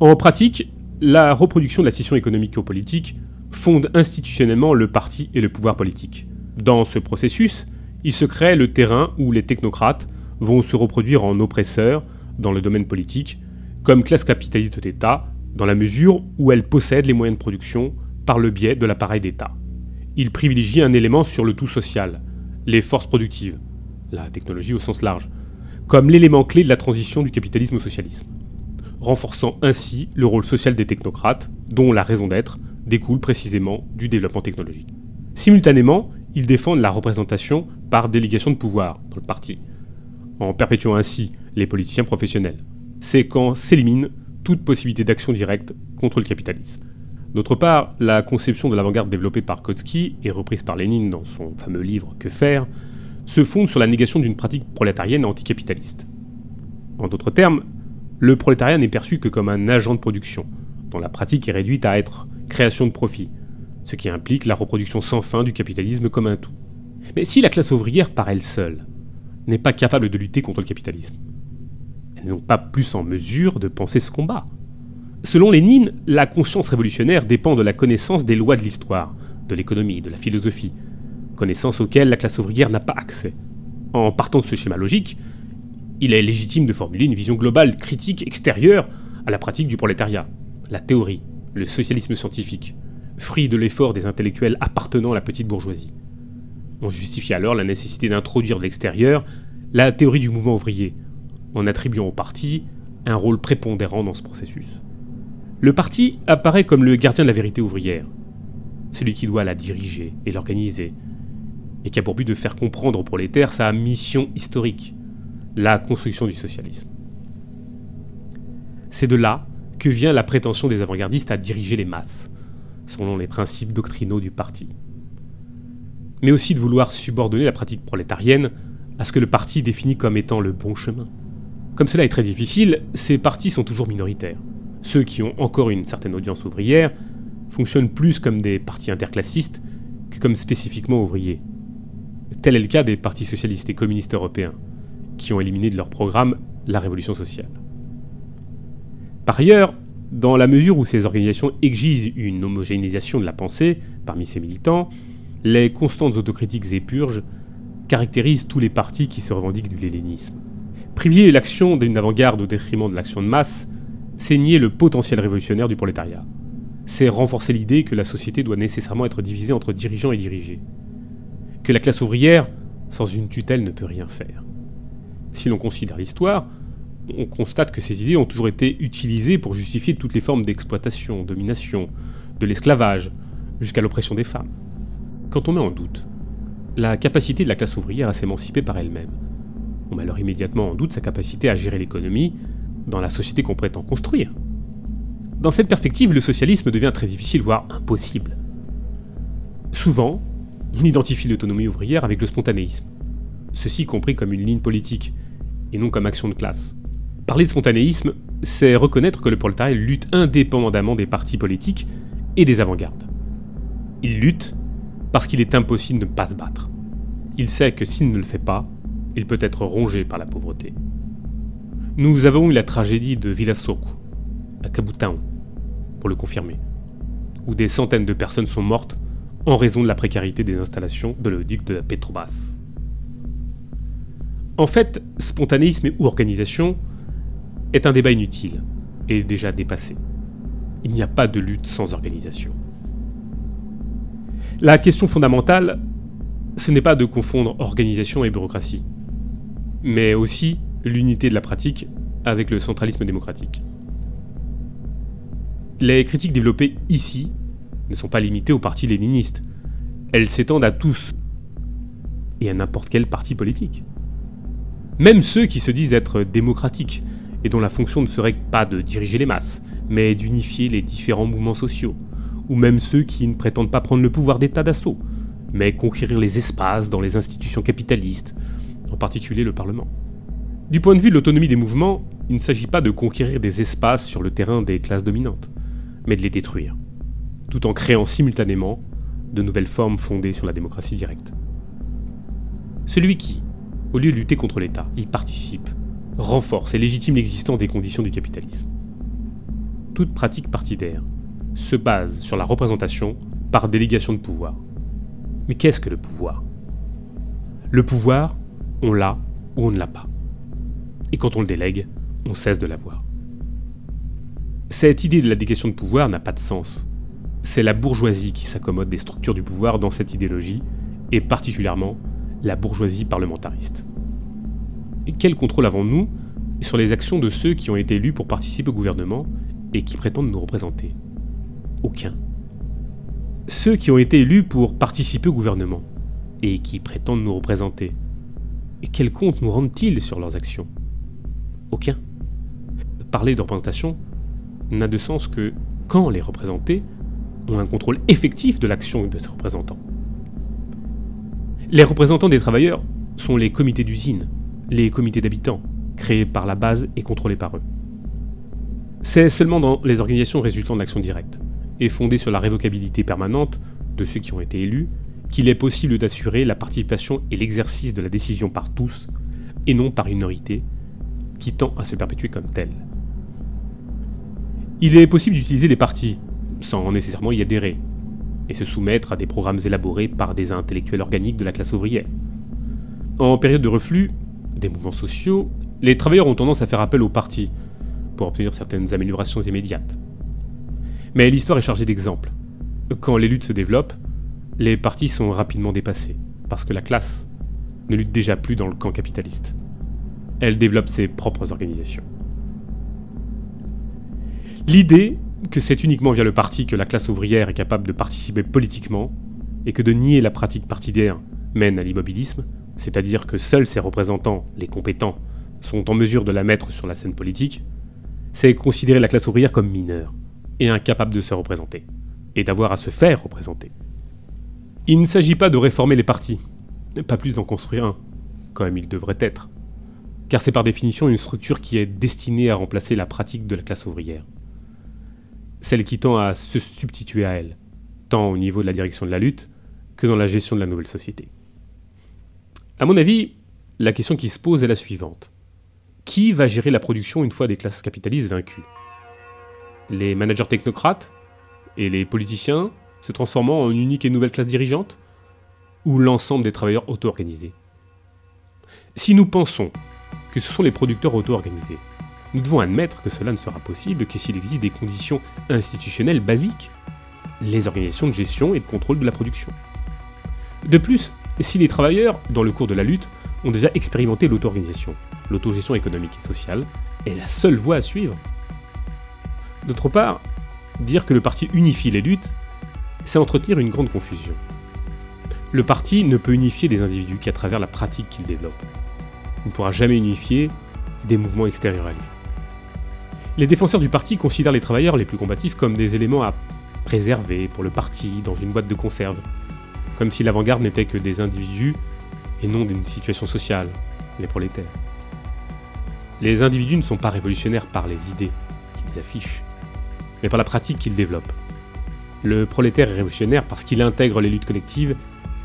Speaker 1: En pratique, la reproduction de la scission économique ou politique fonde institutionnellement le parti et le pouvoir politique. Dans ce processus, il se crée le terrain où les technocrates vont se reproduire en oppresseurs dans le domaine politique, comme classe capitaliste d'État, dans la mesure où elle possède les moyens de production par le biais de l'appareil d'État. Il privilégie un élément sur le tout social, les forces productives, la technologie au sens large, comme l'élément clé de la transition du capitalisme au socialisme, renforçant ainsi le rôle social des technocrates, dont la raison d'être découle précisément du développement technologique. Simultanément, ils défendent la représentation par délégation de pouvoir dans le parti, en perpétuant ainsi les politiciens professionnels. C'est quand s'élimine toute possibilité d'action directe contre le capitalisme. D'autre part, la conception de l'avant-garde développée par Kautsky et reprise par Lénine dans son fameux livre Que faire se fonde sur la négation d'une pratique prolétarienne anticapitaliste. En d'autres termes, le prolétariat n'est perçu que comme un agent de production, dont la pratique est réduite à être création de profit, ce qui implique la reproduction sans fin du capitalisme comme un tout. Mais si la classe ouvrière par elle seule n'est pas capable de lutter contre le capitalisme, elle n'est donc pas plus en mesure de penser ce combat. Selon Lénine, la conscience révolutionnaire dépend de la connaissance des lois de l'histoire, de l'économie, de la philosophie, connaissances auxquelles la classe ouvrière n'a pas accès. En partant de ce schéma logique, il est légitime de formuler une vision globale, critique, extérieure à la pratique du prolétariat, la théorie, le socialisme scientifique, fruit de l'effort des intellectuels appartenant à la petite bourgeoisie. On justifie alors la nécessité d'introduire de l'extérieur la théorie du mouvement ouvrier, en attribuant au parti un rôle prépondérant dans ce processus. Le parti apparaît comme le gardien de la vérité ouvrière, celui qui doit la diriger et l'organiser, et qui a pour but de faire comprendre aux prolétaires sa mission historique, la construction du socialisme. C'est de là que vient la prétention des avant-gardistes à diriger les masses, selon les principes doctrinaux du parti. Mais aussi de vouloir subordonner la pratique prolétarienne à ce que le parti définit comme étant le bon chemin. Comme cela est très difficile, ces partis sont toujours minoritaires ceux qui ont encore une certaine audience ouvrière, fonctionnent plus comme des partis interclassistes que comme spécifiquement ouvriers. Tel est le cas des partis socialistes et communistes européens, qui ont éliminé de leur programme la révolution sociale. Par ailleurs, dans la mesure où ces organisations exigent une homogénéisation de la pensée parmi ces militants, les constantes autocritiques et purges caractérisent tous les partis qui se revendiquent du léninisme. Privilégier l'action d'une avant-garde au détriment de l'action de masse c'est nier le potentiel révolutionnaire du prolétariat. C'est renforcer l'idée que la société doit nécessairement être divisée entre dirigeants et dirigés. Que la classe ouvrière, sans une tutelle, ne peut rien faire. Si l'on considère l'histoire, on constate que ces idées ont toujours été utilisées pour justifier toutes les formes d'exploitation, domination, de l'esclavage, jusqu'à l'oppression des femmes. Quand on met en doute la capacité de la classe ouvrière à s'émanciper par elle-même, on met alors immédiatement en doute sa capacité à gérer l'économie dans la société qu'on prétend construire. Dans cette perspective, le socialisme devient très difficile, voire impossible. Souvent, on identifie l'autonomie ouvrière avec le spontanéisme, ceci compris comme une ligne politique, et non comme action de classe. Parler de spontanéisme, c'est reconnaître que le prolétariat lutte indépendamment des partis politiques et des avant-gardes. Il lutte parce qu'il est impossible de ne pas se battre. Il sait que s'il ne le fait pas, il peut être rongé par la pauvreté. Nous avons eu la tragédie de Villasoko, à Kabutao, pour le confirmer, où des centaines de personnes sont mortes en raison de la précarité des installations de l'oduc de la Petrobras. En fait, spontanéisme ou organisation est un débat inutile et déjà dépassé. Il n'y a pas de lutte sans organisation. La question fondamentale, ce n'est pas de confondre organisation et bureaucratie, mais aussi l'unité de la pratique avec le centralisme démocratique. Les critiques développées ici ne sont pas limitées au parti léniniste. Elles s'étendent à tous et à n'importe quel parti politique. Même ceux qui se disent être démocratiques et dont la fonction ne serait pas de diriger les masses, mais d'unifier les différents mouvements sociaux, ou même ceux qui ne prétendent pas prendre le pouvoir d'État d'assaut, mais conquérir les espaces dans les institutions capitalistes, en particulier le Parlement. Du point de vue de l'autonomie des mouvements, il ne s'agit pas de conquérir des espaces sur le terrain des classes dominantes, mais de les détruire, tout en créant simultanément de nouvelles formes fondées sur la démocratie directe. Celui qui, au lieu de lutter contre l'État, y participe, renforce et légitime l'existence des conditions du capitalisme. Toute pratique partidaire se base sur la représentation par délégation de pouvoir. Mais qu'est-ce que le pouvoir? Le pouvoir, on l'a ou on ne l'a pas et quand on le délègue, on cesse de l'avoir. Cette idée de la délégation de pouvoir n'a pas de sens. C'est la bourgeoisie qui s'accommode des structures du pouvoir dans cette idéologie, et particulièrement la bourgeoisie parlementariste. Et quel contrôle avons-nous sur les actions de ceux qui ont été élus pour participer au gouvernement et qui prétendent nous représenter? Aucun. Ceux qui ont été élus pour participer au gouvernement et qui prétendent nous représenter quel compte nous rendent-ils sur leurs actions? Aucun. Parler de représentation n'a de sens que quand les représentés ont un contrôle effectif de l'action de ces représentants. Les représentants des travailleurs sont les comités d'usine, les comités d'habitants, créés par la base et contrôlés par eux. C'est seulement dans les organisations résultant d'actions directes, et fondées sur la révocabilité permanente de ceux qui ont été élus, qu'il est possible d'assurer la participation et l'exercice de la décision par tous, et non par une minorité, qui tend à se perpétuer comme telle. Il est possible d'utiliser des partis, sans nécessairement y adhérer, et se soumettre à des programmes élaborés par des intellectuels organiques de la classe ouvrière. En période de reflux des mouvements sociaux, les travailleurs ont tendance à faire appel aux partis pour obtenir certaines améliorations immédiates. Mais l'histoire est chargée d'exemples. Quand les luttes se développent, les partis sont rapidement dépassés, parce que la classe ne lutte déjà plus dans le camp capitaliste. Elle développe ses propres organisations. L'idée que c'est uniquement via le parti que la classe ouvrière est capable de participer politiquement, et que de nier la pratique partidaire mène à l'immobilisme, c'est-à-dire que seuls ses représentants, les compétents, sont en mesure de la mettre sur la scène politique, c'est considérer la classe ouvrière comme mineure, et incapable de se représenter, et d'avoir à se faire représenter. Il ne s'agit pas de réformer les partis, pas plus d'en construire un, comme il devrait être, car c'est par définition une structure qui est destinée à remplacer la pratique de la classe ouvrière celle qui tend à se substituer à elle, tant au niveau de la direction de la lutte que dans la gestion de la nouvelle société. À mon avis, la question qui se pose est la suivante. Qui va gérer la production une fois des classes capitalistes vaincues? Les managers technocrates et les politiciens se transformant en une unique et nouvelle classe dirigeante? Ou l'ensemble des travailleurs auto-organisés? Si nous pensons que ce sont les producteurs auto-organisés nous devons admettre que cela ne sera possible que s'il existe des conditions institutionnelles basiques, les organisations de gestion et de contrôle de la production. De plus, si les travailleurs, dans le cours de la lutte, ont déjà expérimenté l'auto-organisation, l'autogestion économique et sociale est la seule voie à suivre. D'autre part, dire que le parti unifie les luttes, c'est entretenir une grande confusion. Le parti ne peut unifier des individus qu'à travers la pratique qu'il développe. Ne pourra jamais unifier des mouvements extérieurs à lui. Les défenseurs du parti considèrent les travailleurs les plus combatifs comme des éléments à préserver pour le parti dans une boîte de conserve, comme si l'avant-garde n'était que des individus et non d'une situation sociale, les prolétaires. Les individus ne sont pas révolutionnaires par les idées qu'ils affichent, mais par la pratique qu'ils développent. Le prolétaire est révolutionnaire parce qu'il intègre les luttes collectives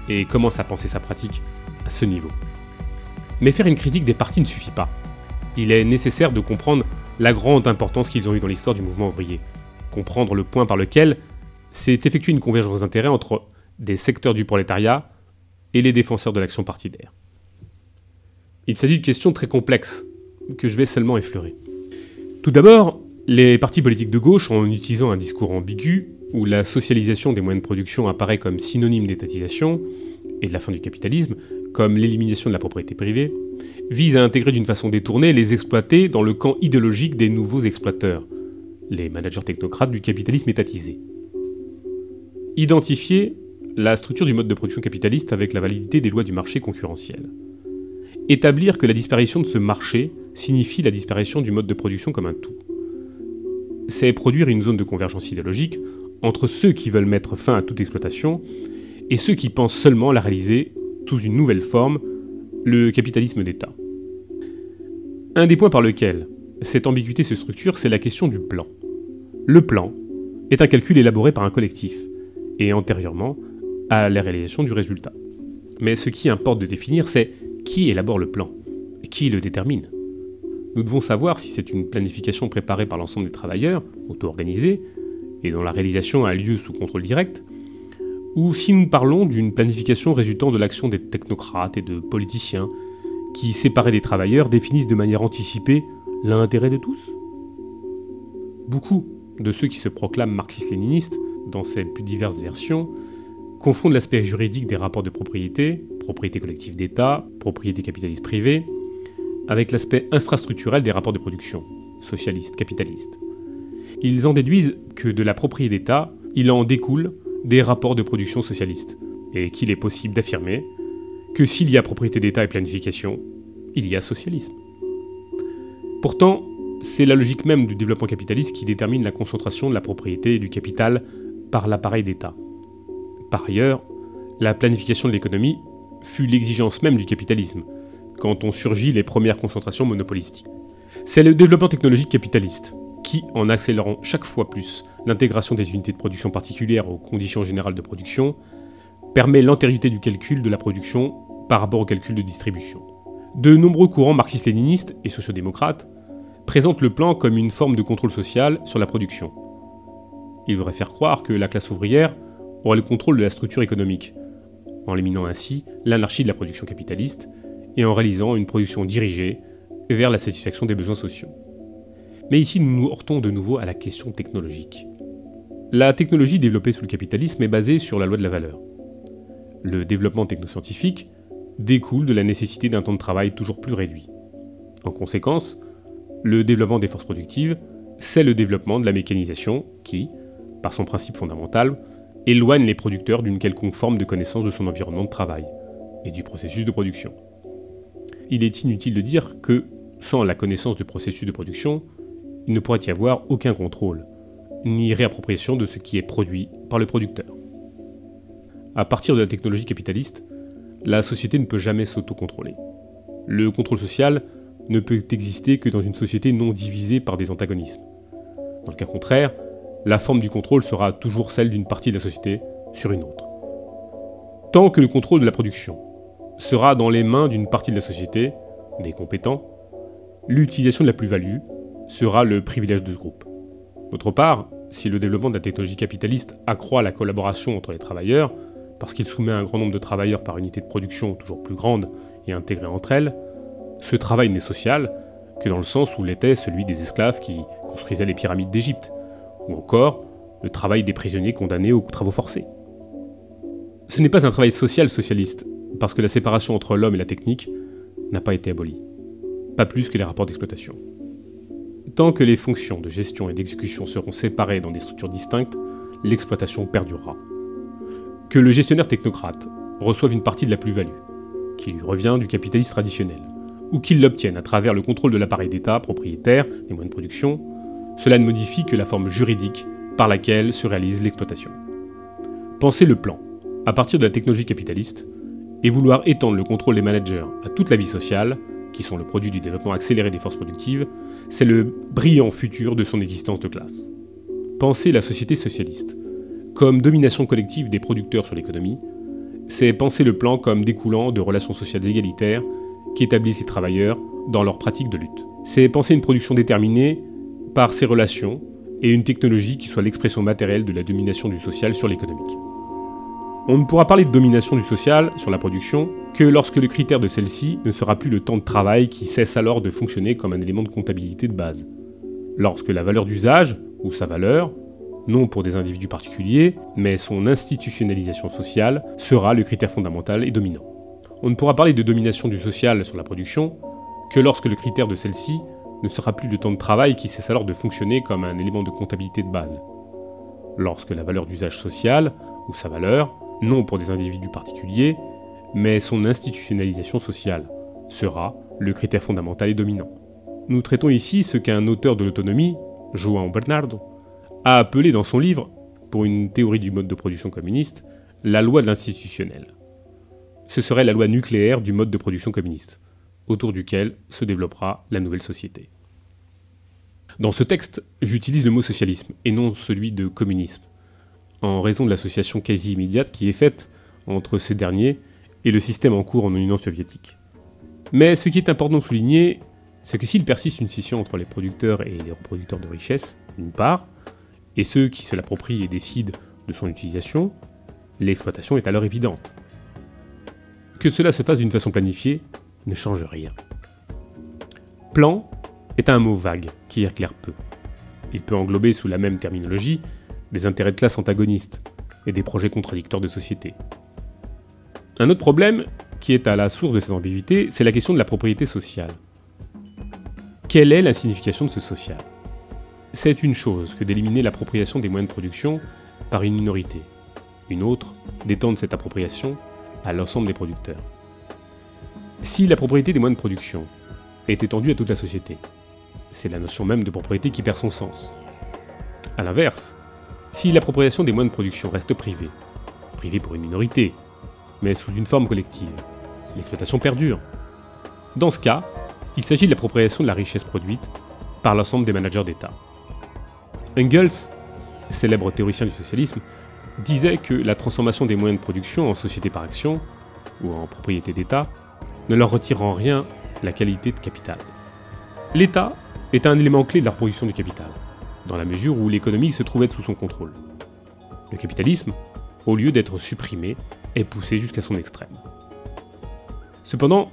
Speaker 1: et commence à penser sa pratique à ce niveau. Mais faire une critique des partis ne suffit pas. Il est nécessaire de comprendre la grande importance qu'ils ont eue dans l'histoire du mouvement ouvrier. Comprendre le point par lequel s'est effectuée une convergence d'intérêts entre des secteurs du prolétariat et les défenseurs de l'action partidaire. Il s'agit de questions très complexes que je vais seulement effleurer. Tout d'abord, les partis politiques de gauche, en utilisant un discours ambigu, où la socialisation des moyens de production apparaît comme synonyme d'étatisation et de la fin du capitalisme, comme l'élimination de la propriété privée, vise à intégrer d'une façon détournée les exploités dans le camp idéologique des nouveaux exploiteurs, les managers technocrates du capitalisme étatisé. Identifier la structure du mode de production capitaliste avec la validité des lois du marché concurrentiel. Établir que la disparition de ce marché signifie la disparition du mode de production comme un tout. C'est produire une zone de convergence idéologique entre ceux qui veulent mettre fin à toute exploitation et ceux qui pensent seulement la réaliser sous une nouvelle forme le capitalisme d'État. Un des points par lequel cette ambiguïté se structure, c'est la question du plan. Le plan est un calcul élaboré par un collectif, et antérieurement à la réalisation du résultat. Mais ce qui importe de définir, c'est qui élabore le plan, qui le détermine. Nous devons savoir si c'est une planification préparée par l'ensemble des travailleurs, auto-organisés, et dont la réalisation a lieu sous contrôle direct, ou si nous parlons d'une planification résultant de l'action des technocrates et de politiciens qui, séparés des travailleurs, définissent de manière anticipée l'intérêt de tous? Beaucoup de ceux qui se proclament marxistes-léninistes, dans ces plus diverses versions, confondent l'aspect juridique des rapports de propriété, propriété collective d'État, propriété capitaliste privée, avec l'aspect infrastructurel des rapports de production, socialistes, capitalistes. Ils en déduisent que de la propriété d'État, il en découle des rapports de production socialistes, et qu'il est possible d'affirmer que s'il y a propriété d'État et planification, il y a socialisme. Pourtant, c'est la logique même du développement capitaliste qui détermine la concentration de la propriété et du capital par l'appareil d'État. Par ailleurs, la planification de l'économie fut l'exigence même du capitalisme, quand ont surgi les premières concentrations monopolistiques. C'est le développement technologique capitaliste qui, en accélérant chaque fois plus l'intégration des unités de production particulières aux conditions générales de production, permet l'antériorité du calcul de la production par rapport au calcul de distribution. De nombreux courants marxistes-léninistes et sociodémocrates présentent le plan comme une forme de contrôle social sur la production. Ils voudraient faire croire que la classe ouvrière aurait le contrôle de la structure économique, en éliminant ainsi l'anarchie de la production capitaliste et en réalisant une production dirigée vers la satisfaction des besoins sociaux. Mais ici, nous nous heurtons de nouveau à la question technologique. La technologie développée sous le capitalisme est basée sur la loi de la valeur. Le développement technoscientifique découle de la nécessité d'un temps de travail toujours plus réduit. En conséquence, le développement des forces productives, c'est le développement de la mécanisation qui, par son principe fondamental, éloigne les producteurs d'une quelconque forme de connaissance de son environnement de travail et du processus de production. Il est inutile de dire que, sans la connaissance du processus de production, il ne pourrait y avoir aucun contrôle, ni réappropriation de ce qui est produit par le producteur. À partir de la technologie capitaliste, la société ne peut jamais s'autocontrôler. Le contrôle social ne peut exister que dans une société non divisée par des antagonismes. Dans le cas contraire, la forme du contrôle sera toujours celle d'une partie de la société sur une autre. Tant que le contrôle de la production sera dans les mains d'une partie de la société, des compétents, l'utilisation de la plus-value sera le privilège de ce groupe. D'autre part, si le développement de la technologie capitaliste accroît la collaboration entre les travailleurs, parce qu'il soumet un grand nombre de travailleurs par unité de production toujours plus grande et intégrée entre elles, ce travail n'est social que dans le sens où l'était celui des esclaves qui construisaient les pyramides d'Égypte, ou encore le travail des prisonniers condamnés aux travaux forcés. Ce n'est pas un travail social socialiste, parce que la séparation entre l'homme et la technique n'a pas été abolie, pas plus que les rapports d'exploitation. Tant que les fonctions de gestion et d'exécution seront séparées dans des structures distinctes, l'exploitation perdurera. Que le gestionnaire technocrate reçoive une partie de la plus-value, qui lui revient du capitalisme traditionnel, ou qu'il l'obtienne à travers le contrôle de l'appareil d'État propriétaire des moyens de production, cela ne modifie que la forme juridique par laquelle se réalise l'exploitation. Penser le plan, à partir de la technologie capitaliste, et vouloir étendre le contrôle des managers à toute la vie sociale, qui sont le produit du développement accéléré des forces productives, c'est le brillant futur de son existence de classe. Penser la société socialiste comme domination collective des producteurs sur l'économie, c'est penser le plan comme découlant de relations sociales égalitaires qui établissent les travailleurs dans leur pratique de lutte. C'est penser une production déterminée par ces relations et une technologie qui soit l'expression matérielle de la domination du social sur l'économique. On ne pourra parler de domination du social sur la production que lorsque le critère de celle-ci ne sera plus le temps de travail qui cesse alors de fonctionner comme un élément de comptabilité de base. Lorsque la valeur d'usage, ou sa valeur, non pour des individus particuliers, mais son institutionnalisation sociale, sera le critère fondamental et dominant. On ne pourra parler de domination du social sur la production que lorsque le critère de celle-ci ne sera plus le temps de travail qui cesse alors de fonctionner comme un élément de comptabilité de base. Lorsque la valeur d'usage social, ou sa valeur, non pour des individus particuliers, mais son institutionnalisation sociale, sera le critère fondamental et dominant. Nous traitons ici ce qu'un auteur de l'autonomie, João Bernardo, a appelé dans son livre, pour une théorie du mode de production communiste, la loi de l'institutionnel. Ce serait la loi nucléaire du mode de production communiste, autour duquel se développera la nouvelle société. Dans ce texte, j'utilise le mot socialisme et non celui de communisme, en raison de l'association quasi immédiate qui est faite entre ce dernier et le système en cours en Union soviétique. Mais ce qui est important de souligner, c'est que s'il persiste une scission entre les producteurs et les reproducteurs de richesses, d'une part, et ceux qui se l'approprient et décident de son utilisation, l'exploitation est alors évidente. Que cela se fasse d'une façon planifiée ne change rien. Plan est un mot vague qui éclaire peu. Il peut englober sous la même terminologie des intérêts de classe antagonistes et des projets contradictoires de société. Un autre problème, qui est à la source de cette ambiguïté, c'est la question de la propriété sociale. Quelle est la signification de ce social? C'est une chose que d'éliminer l'appropriation des moyens de production par une minorité. Une autre, d'étendre cette appropriation à l'ensemble des producteurs. Si la propriété des moyens de production est étendue à toute la société, c'est la notion même de propriété qui perd son sens. A l'inverse, si l'appropriation des moyens de production reste privée, privée pour une minorité, mais sous une forme collective, l'exploitation perdure. Dans ce cas, il s'agit de l'appropriation de la richesse produite par l'ensemble des managers d'État. Engels, célèbre théoricien du socialisme, disait que la transformation des moyens de production en société par action, ou en propriété d'État, ne leur retire en rien la qualité de capital. L'État est un élément clé de la production du capital, dans la mesure où l'économie se trouvait sous son contrôle. Le capitalisme, au lieu d'être supprimé, est poussé jusqu'à son extrême. Cependant,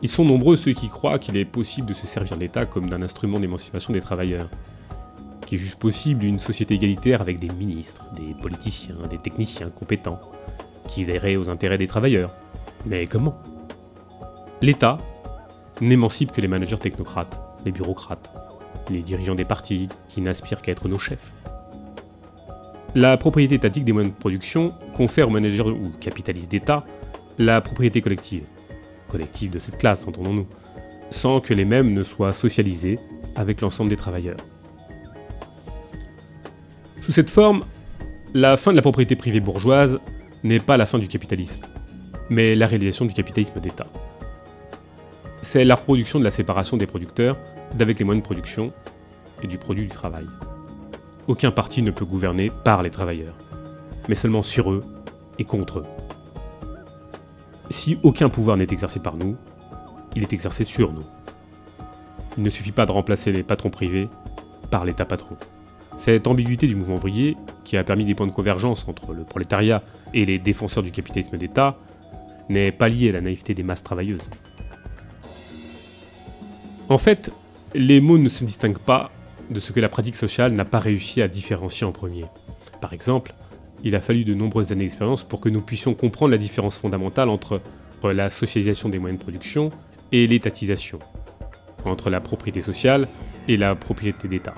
Speaker 1: ils sont nombreux ceux qui croient qu'il est possible de se servir de l'État comme d'un instrument d'émancipation des travailleurs, qui jugent possible une société égalitaire avec des ministres, des politiciens, des techniciens compétents, qui verraient aux intérêts des travailleurs. Mais comment? L'État n'émancipe que les managers technocrates, les bureaucrates, les dirigeants des partis qui n'aspirent qu'à être nos chefs. La propriété étatique des moyens de production confère aux managers ou capitalistes d'État la propriété collective, collective de cette classe, entendons-nous, sans que les mêmes ne soient socialisés avec l'ensemble des travailleurs. Sous cette forme, la fin de la propriété privée bourgeoise n'est pas la fin du capitalisme, mais la réalisation du capitalisme d'État. C'est la reproduction de la séparation des producteurs d'avec les moyens de production et du produit du travail. Aucun parti ne peut gouverner par les travailleurs, mais seulement sur eux et contre eux. Si aucun pouvoir n'est exercé par nous, il est exercé sur nous. Il ne suffit pas de remplacer les patrons privés par l'État patron. Cette ambiguïté du mouvement ouvrier, qui a permis des points de convergence entre le prolétariat et les défenseurs du capitalisme d'État, n'est pas liée à la naïveté des masses travailleuses. En fait, les mots ne se distinguent pas de ce que la pratique sociale n'a pas réussi à différencier en premier. Par exemple, il a fallu de nombreuses années d'expérience pour que nous puissions comprendre la différence fondamentale entre la socialisation des moyens de production et l'étatisation, entre la propriété sociale et la propriété d'État.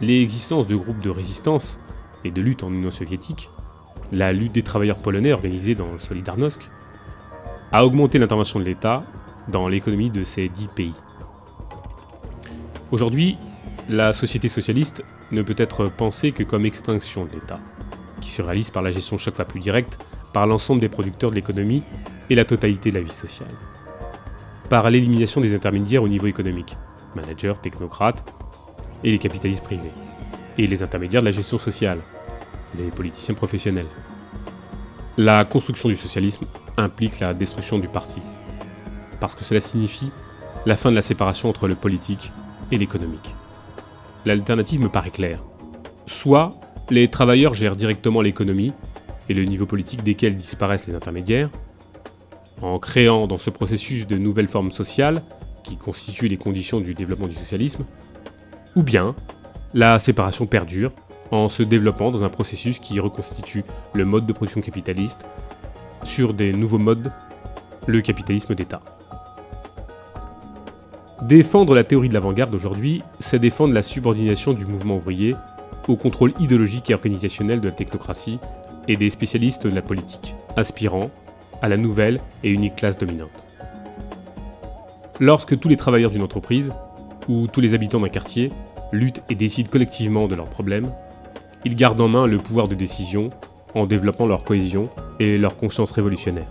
Speaker 1: L'existence de groupes de résistance et de lutte en Union soviétique, la lutte des travailleurs polonais organisée dans Solidarnosc, a augmenté l'intervention de l'État dans l'économie de ces dix pays. Aujourd'hui, la société socialiste ne peut être pensée que comme extinction de l'État, qui se réalise par la gestion chaque fois plus directe par l'ensemble des producteurs de l'économie et la totalité de la vie sociale. Par l'élimination des intermédiaires au niveau économique, managers, technocrates et les capitalistes privés, et les intermédiaires de la gestion sociale, les politiciens professionnels. La construction du socialisme implique la destruction du parti, parce que cela signifie la fin de la séparation entre le politique l'économique. L'alternative me paraît claire. Soit les travailleurs gèrent directement l'économie et le niveau politique desquels disparaissent les intermédiaires, en créant dans ce processus de nouvelles formes sociales qui constituent les conditions du développement du socialisme, ou bien la séparation perdure en se développant dans un processus qui reconstitue le mode de production capitaliste sur des nouveaux modes, le capitalisme d'État. Défendre la théorie de l'avant-garde aujourd'hui, c'est défendre la subordination du mouvement ouvrier au contrôle idéologique et organisationnel de la technocratie et des spécialistes de la politique, aspirant à la nouvelle et unique classe dominante. Lorsque tous les travailleurs d'une entreprise, ou tous les habitants d'un quartier, luttent et décident collectivement de leurs problèmes, ils gardent en main le pouvoir de décision en développant leur cohésion et leur conscience révolutionnaire.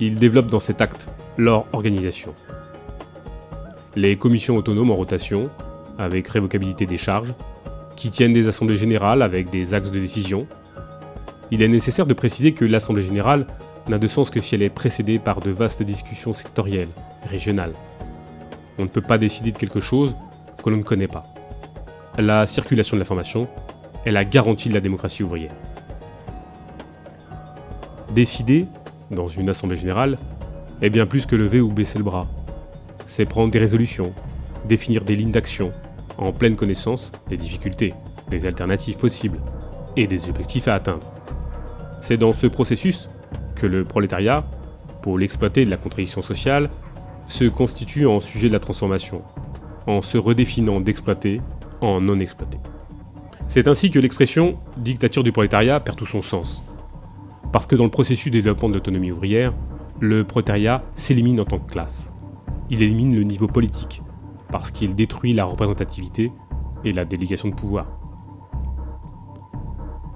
Speaker 1: Ils développent dans cet acte leur organisation, les commissions autonomes en rotation, avec révocabilité des charges, qui tiennent des assemblées générales avec des axes de décision. Il est nécessaire de préciser que l'assemblée générale n'a de sens que si elle est précédée par de vastes discussions sectorielles, régionales. On ne peut pas décider de quelque chose que l'on ne connaît pas. La circulation de l'information est la garantie de la démocratie ouvrière. Décider, dans une assemblée générale, est bien plus que lever ou baisser le bras c'est prendre des résolutions, définir des lignes d'action, en pleine connaissance des difficultés, des alternatives possibles et des objectifs à atteindre. C'est dans ce processus que le prolétariat, pour l'exploiter de la contradiction sociale, se constitue en sujet de la transformation, en se redéfinant d'exploiter en non exploité. C'est ainsi que l'expression dictature du prolétariat perd tout son sens. Parce que dans le processus de développement de l'autonomie ouvrière, le prolétariat s'élimine en tant que classe. Il élimine le niveau politique, parce qu'il détruit la représentativité et la délégation de pouvoir.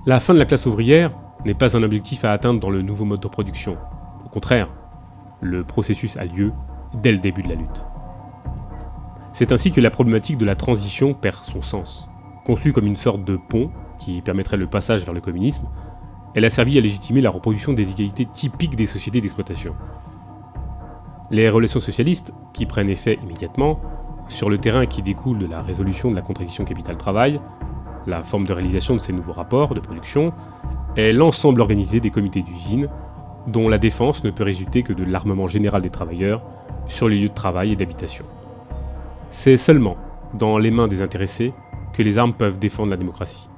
Speaker 1: La fin de la classe ouvrière n'est pas un objectif à atteindre dans le nouveau mode de production. Au contraire, le processus a lieu dès le début de la lutte. C'est ainsi que la problématique de la transition perd son sens. Conçue comme une sorte de pont qui permettrait le passage vers le communisme, elle a servi à légitimer la reproduction des égalités typiques des sociétés d'exploitation. Les relations socialistes, qui prennent effet immédiatement, sur le terrain qui découle de la résolution de la contradiction capital-travail, la forme de réalisation de ces nouveaux rapports de production, est l'ensemble organisé des comités d'usine, dont la défense ne peut résulter que de l'armement général des travailleurs sur les lieux de travail et d'habitation. C'est seulement dans les mains des intéressés que les armes peuvent défendre la démocratie.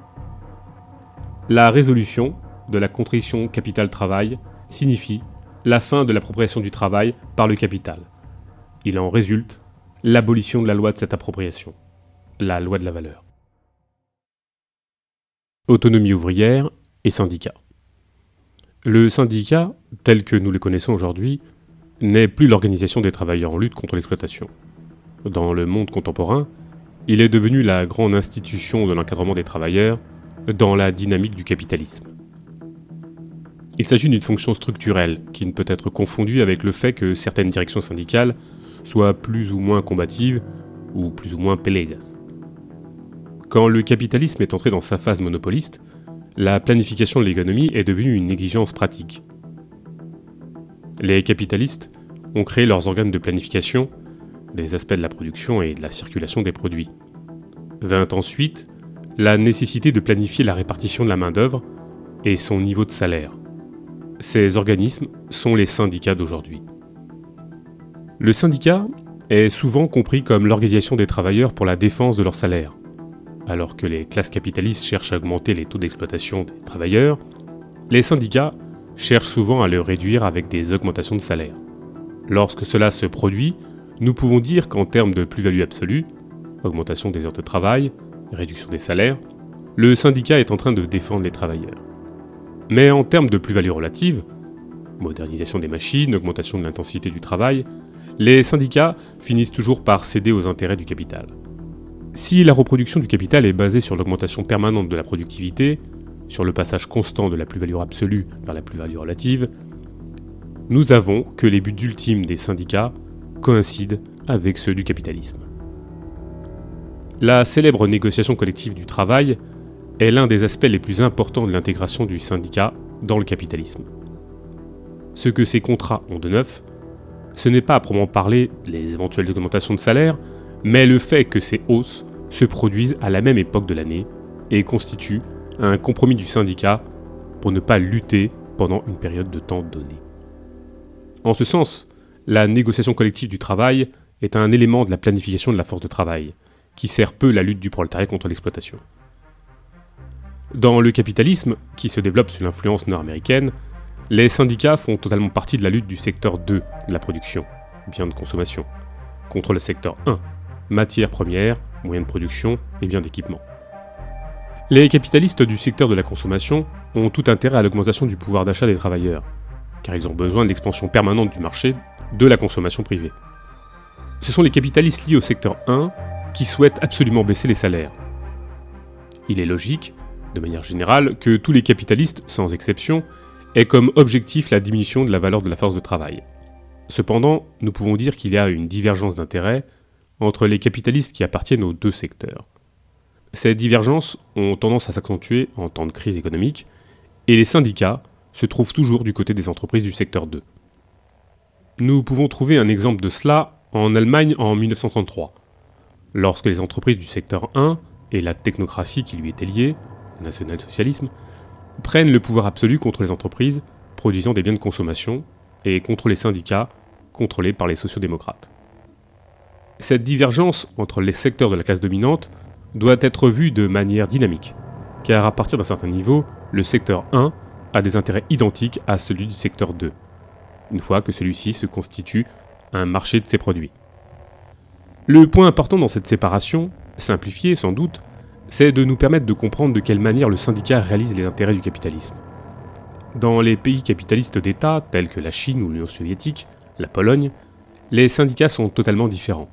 Speaker 1: La résolution de la contradiction capital-travail signifie la fin de l'appropriation du travail par le capital. Il en résulte l'abolition de la loi de cette appropriation, la loi de la valeur. Autonomie ouvrière et syndicat. Le syndicat, tel que nous le connaissons aujourd'hui, n'est plus l'organisation des travailleurs en lutte contre l'exploitation. Dans le monde contemporain, il est devenu la grande institution de l'encadrement des travailleurs dans la dynamique du capitalisme. Il s'agit d'une fonction structurelle qui ne peut être confondue avec le fait que certaines directions syndicales soient plus ou moins combatives ou plus ou moins pélégas. Quand le capitalisme est entré dans sa phase monopoliste, la planification de l'économie est devenue une exigence pratique. Les capitalistes ont créé leurs organes de planification des aspects de la production et de la circulation des produits. Vint ensuite la nécessité de planifier la répartition de la main-d'œuvre et son niveau de salaire. Ces organismes sont les syndicats d'aujourd'hui. Le syndicat est souvent compris comme l'organisation des travailleurs pour la défense de leur salaire. Alors que les classes capitalistes cherchent à augmenter les taux d'exploitation des travailleurs, les syndicats cherchent souvent à le réduire avec des augmentations de salaire. Lorsque cela se produit, nous pouvons dire qu'en termes de plus-value absolue, augmentation des heures de travail, réduction des salaires, le syndicat est en train de défendre les travailleurs. Mais en termes de plus-value relative, modernisation des machines, augmentation de l'intensité du travail, les syndicats finissent toujours par céder aux intérêts du capital. Si la reproduction du capital est basée sur l'augmentation permanente de la productivité, sur le passage constant de la plus-value absolue vers la plus-value relative, nous avons que les buts ultimes des syndicats coïncident avec ceux du capitalisme. La célèbre négociation collective du travail est l'un des aspects les plus importants de l'intégration du syndicat dans le capitalisme. Ce que ces contrats ont de neuf, ce n'est pas à proprement parler les éventuelles augmentations de salaire, mais le fait que ces hausses se produisent à la même époque de l'année et constituent un compromis du syndicat pour ne pas lutter pendant une période de temps donnée. En ce sens, la négociation collective du travail est un élément de la planification de la force de travail, qui sert peu la lutte du prolétariat contre l'exploitation. Dans le capitalisme, qui se développe sous l'influence nord-américaine, les syndicats font totalement partie de la lutte du secteur 2 de la production, biens de consommation, contre le secteur 1, matières premières, moyens de production et biens d'équipement. Les capitalistes du secteur de la consommation ont tout intérêt à l'augmentation du pouvoir d'achat des travailleurs, car ils ont besoin de l'expansion permanente du marché de la consommation privée. Ce sont les capitalistes liés au secteur 1 qui souhaitent absolument baisser les salaires. Il est logique, de manière générale, que tous les capitalistes, sans exception, aient comme objectif la diminution de la valeur de la force de travail. Cependant, nous pouvons dire qu'il y a une divergence d'intérêts entre les capitalistes qui appartiennent aux deux secteurs. Ces divergences ont tendance à s'accentuer en temps de crise économique, et les syndicats se trouvent toujours du côté des entreprises du secteur 2. Nous pouvons trouver un exemple de cela en Allemagne en 1933, lorsque les entreprises du secteur 1 et la technocratie qui lui était liée, national-socialisme, prennent le pouvoir absolu contre les entreprises produisant des biens de consommation et contre les syndicats contrôlés par les sociodémocrates. Cette divergence entre les secteurs de la classe dominante doit être vue de manière dynamique, car à partir d'un certain niveau, le secteur 1 a des intérêts identiques à celui du secteur 2, une fois que celui-ci se constitue un marché de ses produits. Le point important dans cette séparation, simplifiée sans doute, c'est de nous permettre de comprendre de quelle manière le syndicat réalise les intérêts du capitalisme. Dans les pays capitalistes d'État, tels que la Chine ou l'Union soviétique, la Pologne, les syndicats sont totalement différents.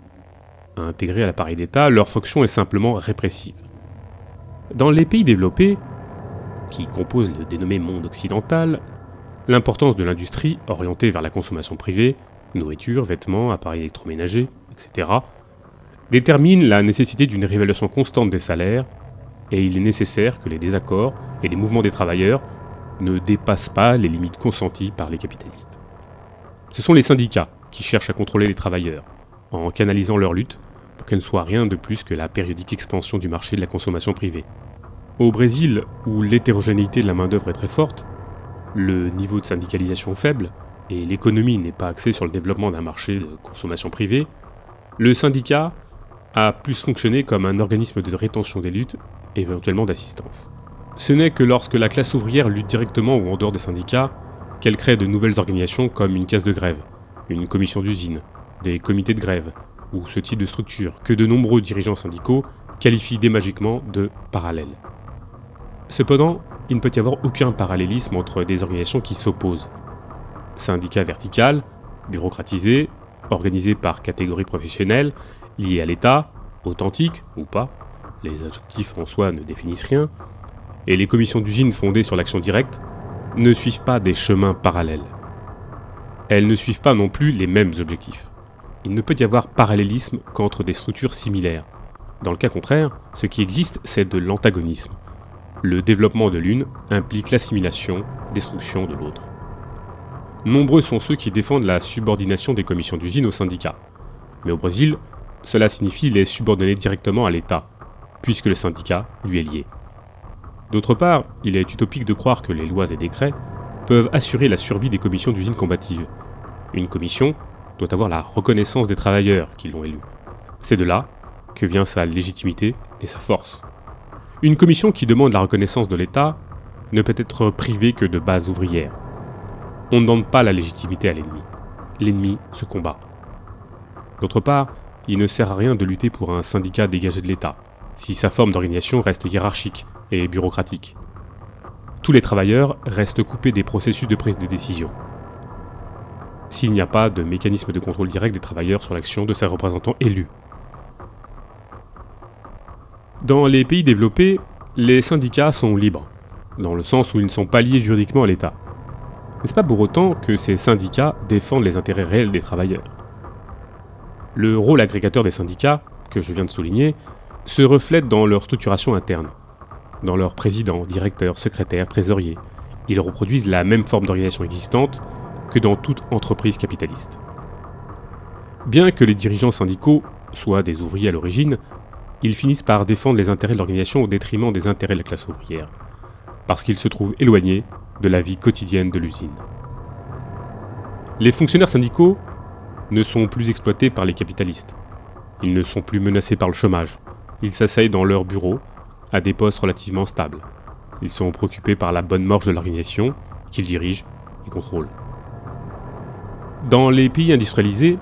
Speaker 1: Intégrés à l'appareil d'État, leur fonction est simplement répressive. Dans les pays développés, qui composent le dénommé monde occidental, l'importance de l'industrie orientée vers la consommation privée, nourriture, vêtements, appareils électroménagers, etc., détermine la nécessité d'une réévaluation constante des salaires, et il est nécessaire que les désaccords et les mouvements des travailleurs ne dépassent pas les limites consenties par les capitalistes. Ce sont les syndicats qui cherchent à contrôler les travailleurs, en canalisant leur lutte pour qu'elle ne soit rien de plus que la périodique expansion du marché de la consommation privée. Au Brésil, où l'hétérogénéité de la main-d'œuvre est très forte, le niveau de syndicalisation faible, et l'économie n'est pas axée sur le développement d'un marché de consommation privée, le syndicat a plus fonctionné comme un organisme de rétention des luttes, éventuellement d'assistance. Ce n'est que lorsque la classe ouvrière lutte directement ou en dehors des syndicats qu'elle crée de nouvelles organisations comme une caisse de grève, une commission d'usine, des comités de grève, ou ce type de structure que de nombreux dirigeants syndicaux qualifient démagiquement de parallèles. Cependant, il ne peut y avoir aucun parallélisme entre des organisations qui s'opposent. Syndicats vertical, bureaucratisés, organisés par catégories professionnelles, liés à l'État, authentiques ou pas, les adjectifs en soi ne définissent rien, et les commissions d'usine fondées sur l'action directe ne suivent pas des chemins parallèles. Elles ne suivent pas non plus les mêmes objectifs. Il ne peut y avoir parallélisme qu'entre des structures similaires. Dans le cas contraire, ce qui existe, c'est de l'antagonisme. Le développement de l'une implique l'assimilation, destruction de l'autre. Nombreux sont ceux qui défendent la subordination des commissions d'usine aux syndicats. Mais au Brésil, cela signifie les subordonner directement à l'État, puisque le syndicat lui est lié. D'autre part, il est utopique de croire que les lois et décrets peuvent assurer la survie des commissions d'usine combatives. Une commission doit avoir la reconnaissance des travailleurs qui l'ont élu. C'est de là que vient sa légitimité et sa force. Une commission qui demande la reconnaissance de l'État ne peut être privée que de bases ouvrières. On ne demande pas la légitimité à l'ennemi. L'ennemi se combat. D'autre part, il ne sert à rien de lutter pour un syndicat dégagé de l'État, si sa forme d'organisation reste hiérarchique et bureaucratique. Tous les travailleurs restent coupés des processus de prise de décision. S'il n'y a pas de mécanisme de contrôle direct des travailleurs sur l'action de ses représentants élus. Dans les pays développés, les syndicats sont libres, dans le sens où ils ne sont pas liés juridiquement à l'État. N'est-ce pas pour autant que ces syndicats défendent les intérêts réels des travailleurs? Le rôle agrégateur des syndicats, que je viens de souligner, se reflète dans leur structuration interne, dans leurs présidents, directeurs, secrétaires, trésoriers. Ils reproduisent la même forme d'organisation existante que dans toute entreprise capitaliste. Bien que les dirigeants syndicaux soient des ouvriers à l'origine, ils finissent par défendre les intérêts de l'organisation au détriment des intérêts de la classe ouvrière, parce qu'ils se trouvent éloignés de la vie quotidienne de l'usine. Les fonctionnaires syndicaux ne sont plus exploités par les capitalistes. Ils ne sont plus menacés par le chômage. Ils s'asseyent dans leurs bureaux, à des postes relativement stables. Ils sont préoccupés par la bonne marche de l'organisation, qu'ils dirigent et contrôlent. Dans les pays industrialisés,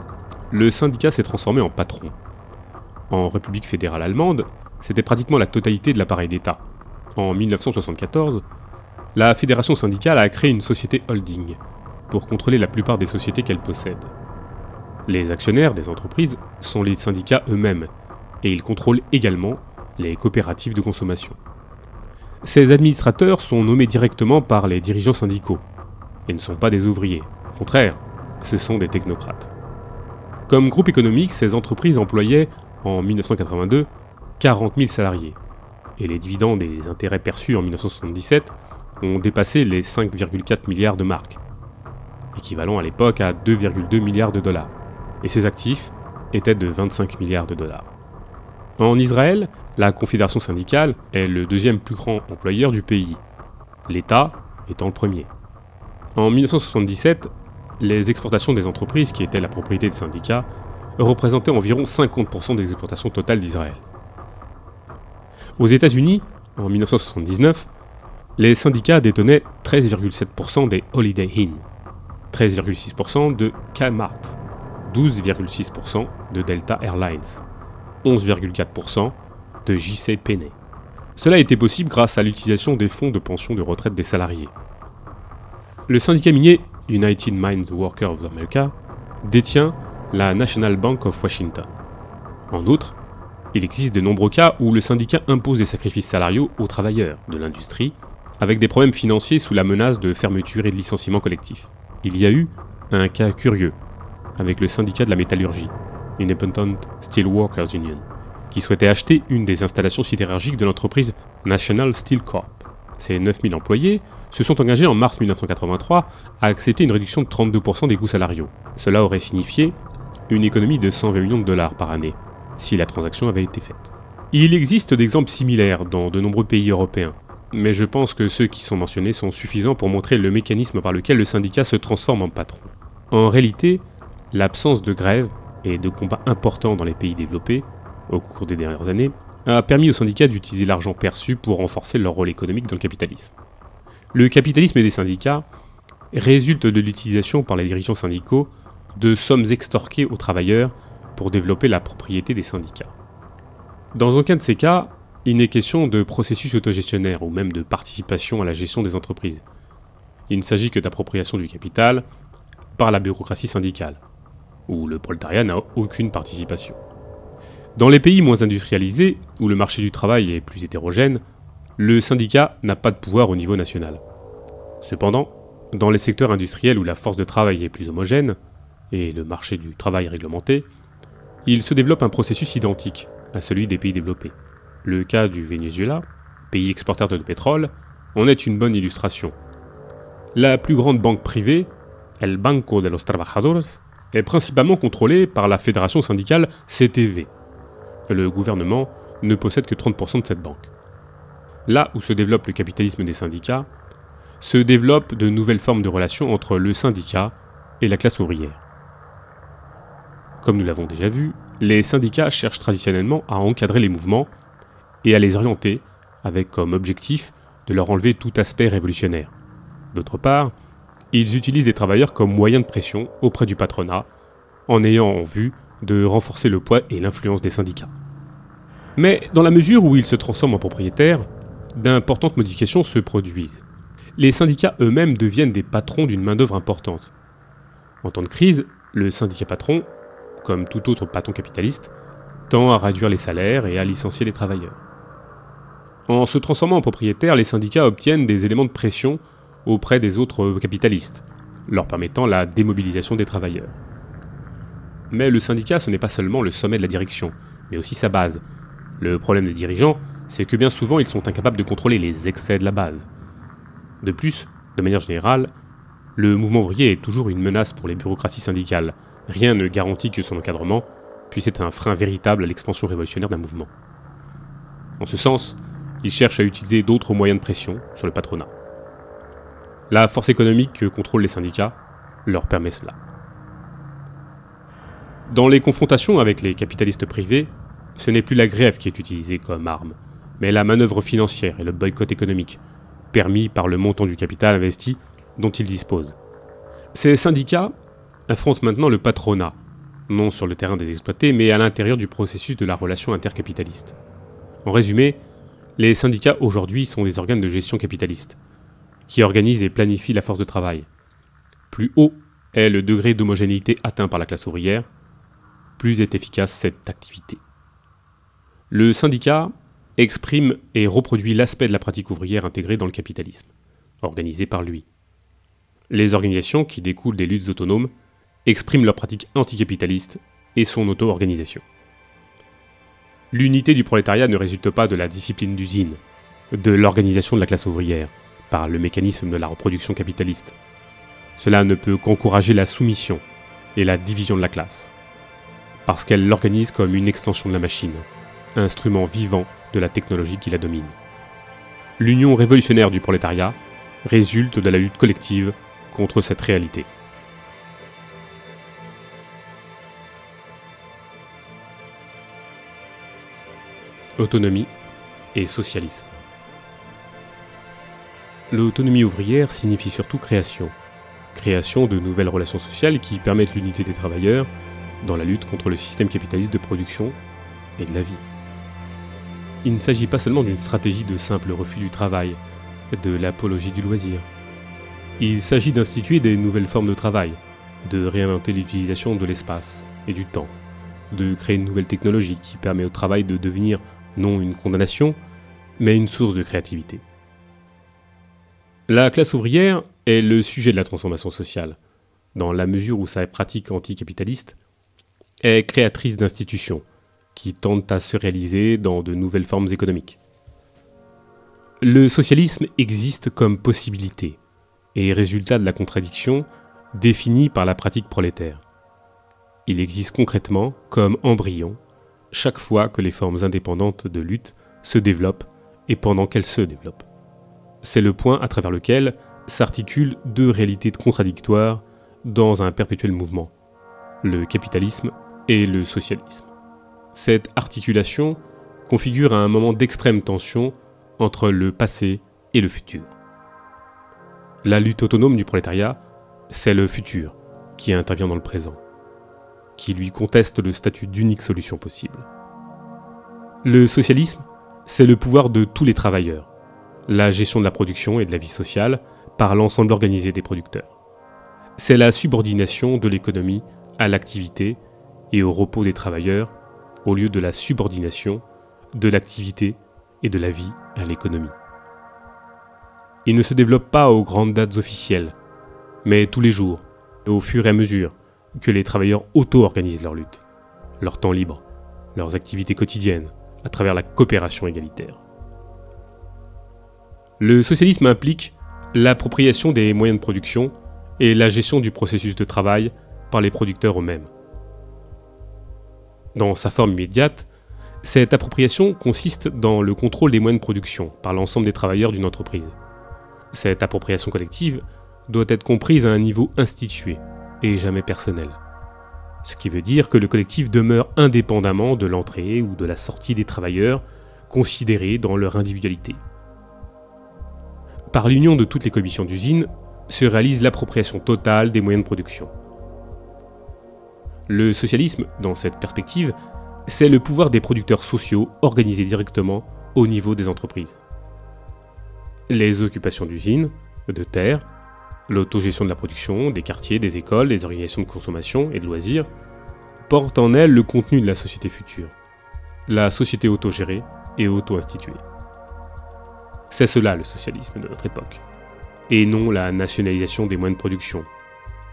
Speaker 1: le syndicat s'est transformé en patron en République fédérale allemande, c'était pratiquement la totalité de l'appareil d'État. En 1974, la fédération syndicale a créé une société holding pour contrôler la plupart des sociétés qu'elle possède. Les actionnaires des entreprises sont les syndicats eux-mêmes, et ils contrôlent également les coopératives de consommation. Ces administrateurs sont nommés directement par les dirigeants syndicaux, et ne sont pas des ouvriers. Au contraire, ce sont des technocrates. Comme groupe économique, ces entreprises employaient en 1982 40 000 salariés. Et les dividendes et intérêts perçus en 1977 ont dépassé les 5,4 milliards de marques, équivalent à l'époque à 2,2 milliards de dollars. Et ses actifs étaient de 25 milliards de dollars. En Israël, la Confédération syndicale est le deuxième plus grand employeur du pays, l'État étant le premier. En 1977, les exportations des entreprises qui étaient la propriété des syndicats représentait environ 50% des exportations totales d'Israël. Aux États-Unis, en 1979, les syndicats détenaient 13,7% des Holiday Inn, 13,6% de Kmart, 12,6% de Delta Airlines, 11,4% de JC Penney. Cela a été possible grâce à l'utilisation des fonds de pension de retraite des salariés. Le syndicat minier United Mines Workers of America détient la National Bank of Washington. En outre, il existe de nombreux cas où le syndicat impose des sacrifices salariaux aux travailleurs de l'industrie, avec des problèmes financiers sous la menace de fermeture et de licenciement collectif. Il y a eu un cas curieux avec le syndicat de la métallurgie, Independent Steelworkers Union, qui souhaitait acheter une des installations sidérurgiques de l'entreprise National Steel Corp. Ces 9000 employés se sont engagés en mars 1983 à accepter une réduction de 32% des coûts salariaux. Cela aurait signifié une économie de 120 millions de dollars par année, si la transaction avait été faite. Il existe d'exemples similaires dans de nombreux pays européens, mais je pense que ceux qui sont mentionnés sont suffisants pour montrer le mécanisme par lequel le syndicat se transforme en patron. En réalité, l'absence de grève et de combats importants dans les pays développés, au cours des dernières années, a permis aux syndicats d'utiliser l'argent perçu pour renforcer leur rôle économique dans le capitalisme. Le capitalisme des syndicats résulte de l'utilisation par les dirigeants syndicaux de sommes extorquées aux travailleurs pour développer la propriété des syndicats. Dans aucun de ces cas, il n'est question de processus autogestionnaire ou même de participation à la gestion des entreprises. Il ne s'agit que d'appropriation du capital par la bureaucratie syndicale, où le prolétariat n'a aucune participation. Dans les pays moins industrialisés, où le marché du travail est plus hétérogène, le syndicat n'a pas de pouvoir au niveau national. Cependant, dans les secteurs industriels où la force de travail est plus homogène, et le marché du travail réglementé, il se développe un processus identique à celui des pays développés. Le cas du Venezuela, pays exportateur de pétrole, en est une bonne illustration. La plus grande banque privée, El Banco de los Trabajadores, est principalement contrôlée par la fédération syndicale CTV. Le gouvernement ne possède que 30% de cette banque. Là où se développe le capitalisme des syndicats, se développent de nouvelles formes de relations entre le syndicat et la classe ouvrière. Comme nous l'avons déjà vu, les syndicats cherchent traditionnellement à encadrer les mouvements et à les orienter avec comme objectif de leur enlever tout aspect révolutionnaire. D'autre part, ils utilisent les travailleurs comme moyen de pression auprès du patronat, en ayant en vue de renforcer le poids et l'influence des syndicats. Mais dans la mesure où ils se transforment en propriétaires, d'importantes modifications se produisent. Les syndicats eux-mêmes deviennent des patrons d'une main-d'œuvre importante. En temps de crise, le syndicat patron comme tout autre patron capitaliste, tend à réduire les salaires et à licencier les travailleurs. En se transformant en propriétaires, les syndicats obtiennent des éléments de pression auprès des autres capitalistes, leur permettant la démobilisation des travailleurs. Mais le syndicat, ce n'est pas seulement le sommet de la direction, mais aussi sa base. Le problème des dirigeants, c'est que bien souvent ils sont incapables de contrôler les excès de la base. De plus, de manière générale, le mouvement ouvrier est toujours une menace pour les bureaucraties syndicales, Rien ne garantit que son encadrement puisse être un frein véritable à l'expansion révolutionnaire d'un mouvement. En ce sens, il cherche à utiliser d'autres moyens de pression sur le patronat. La force économique que contrôlent les syndicats leur permet cela. Dans les confrontations avec les capitalistes privés, ce n'est plus la grève qui est utilisée comme arme, mais la manœuvre financière et le boycott économique, permis par le montant du capital investi dont ils disposent. Ces syndicats affronte maintenant le patronat, non sur le terrain des exploités, mais à l'intérieur du processus de la relation intercapitaliste. En résumé, les syndicats aujourd'hui sont des organes de gestion capitaliste, qui organisent et planifient la force de travail. Plus haut est le degré d'homogénéité atteint par la classe ouvrière, plus est efficace cette activité. Le syndicat exprime et reproduit l'aspect de la pratique ouvrière intégrée dans le capitalisme, organisé par lui. Les organisations qui découlent des luttes autonomes expriment leur pratique anticapitaliste et son auto-organisation. L'unité du prolétariat ne résulte pas de la discipline d'usine, de l'organisation de la classe ouvrière, le mécanisme de la reproduction capitaliste. Cela ne peut qu'encourager la soumission et la division de la classe, parce qu'elle l'organise comme une extension de la machine, instrument vivant de la technologie qui la domine. L'union révolutionnaire du prolétariat résulte de la lutte collective contre cette réalité. autonomie et socialisme. L'autonomie ouvrière signifie surtout création. Création de nouvelles relations sociales qui permettent l'unité des travailleurs dans la lutte contre le système capitaliste de production et de la vie. Il ne s'agit pas seulement d'une stratégie de simple refus du travail, de l'apologie du loisir. Il s'agit d'instituer des nouvelles formes de travail, de réinventer l'utilisation de l'espace et du temps, de créer une nouvelle technologie qui permet au travail de devenir non une condamnation, mais une source de créativité. La classe ouvrière est le sujet de la transformation sociale, dans la mesure où sa pratique anticapitaliste est créatrice d'institutions qui tentent à se réaliser dans de nouvelles formes économiques. Le socialisme existe comme possibilité et résultat de la contradiction définie par la pratique prolétaire. Il existe concrètement comme embryon chaque fois que les formes indépendantes de lutte se développent et pendant qu'elles se développent. C'est le point à travers lequel s'articulent deux réalités contradictoires dans un perpétuel mouvement, le capitalisme et le socialisme. Cette articulation configure un moment d'extrême tension entre le passé et le futur. La lutte autonome du prolétariat, c'est le futur qui intervient dans le présent, qui lui conteste le statut d'unique solution possible. Le socialisme, c'est le pouvoir de tous les travailleurs, la gestion de la production et de la vie sociale par l'ensemble organisé des producteurs. C'est la subordination de l'économie à l'activité et au repos des travailleurs au lieu de la subordination de l'activité et de la vie à l'économie. Il ne se développe pas aux grandes dates officielles, mais tous les jours, au fur et à mesure que les travailleurs auto-organisent leur lutte, leur temps libre, leurs activités quotidiennes, à travers la coopération égalitaire. Le socialisme implique l'appropriation des moyens de production et la gestion du processus de travail par les producteurs eux-mêmes. Dans sa forme immédiate, cette appropriation consiste dans le contrôle des moyens de production par l'ensemble des travailleurs d'une entreprise. Cette appropriation collective doit être comprise à un niveau institué et jamais personnel. Ce qui veut dire que le collectif demeure indépendamment de l'entrée ou de la sortie des travailleurs considérés dans leur individualité. Par l'union de toutes les commissions d'usine se réalise l'appropriation totale des moyens de production. Le socialisme, dans cette perspective, c'est le pouvoir des producteurs sociaux organisés directement au niveau des entreprises. Les occupations d'usines, de terres, l'autogestion de la production, des quartiers, des écoles, des organisations de consommation et de loisirs, portent en elles le contenu de la société future, la société autogérée et auto-instituée. C'est cela le socialisme de notre époque, et non la nationalisation des moyens de production,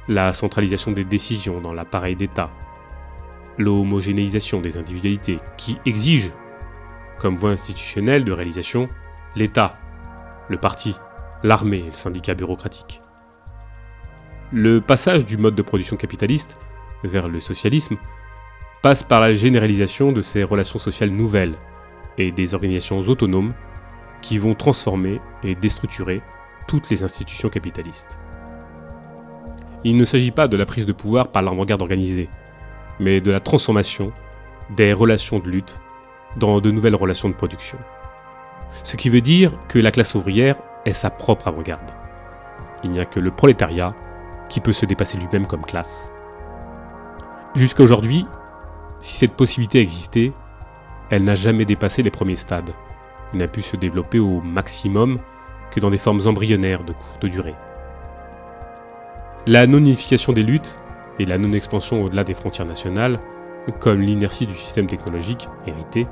Speaker 1: la centralisation des décisions dans l'appareil d'État, l'homogénéisation des individualités qui exige, comme voie institutionnelle de réalisation, l'État, le parti, l'armée et le syndicat bureaucratique. Le passage du mode de production capitaliste vers le socialisme passe par la généralisation de ces relations sociales nouvelles et des organisations autonomes qui vont transformer et déstructurer toutes les institutions capitalistes. Il ne s'agit pas de la prise de pouvoir par l'avant-garde organisée, mais de la transformation des relations de lutte dans de nouvelles relations de production. Ce qui veut dire que la classe ouvrière est sa propre avant-garde. Il n'y a que le prolétariat qui peut se dépasser lui-même comme classe. Jusqu'à aujourd'hui, si cette possibilité existait, elle n'a jamais dépassé les premiers stades. N'a pu se développer au maximum que dans des formes embryonnaires de courte durée. La non-unification des luttes et la non-expansion au-delà des frontières nationales, comme l'inertie du système technologique hérité,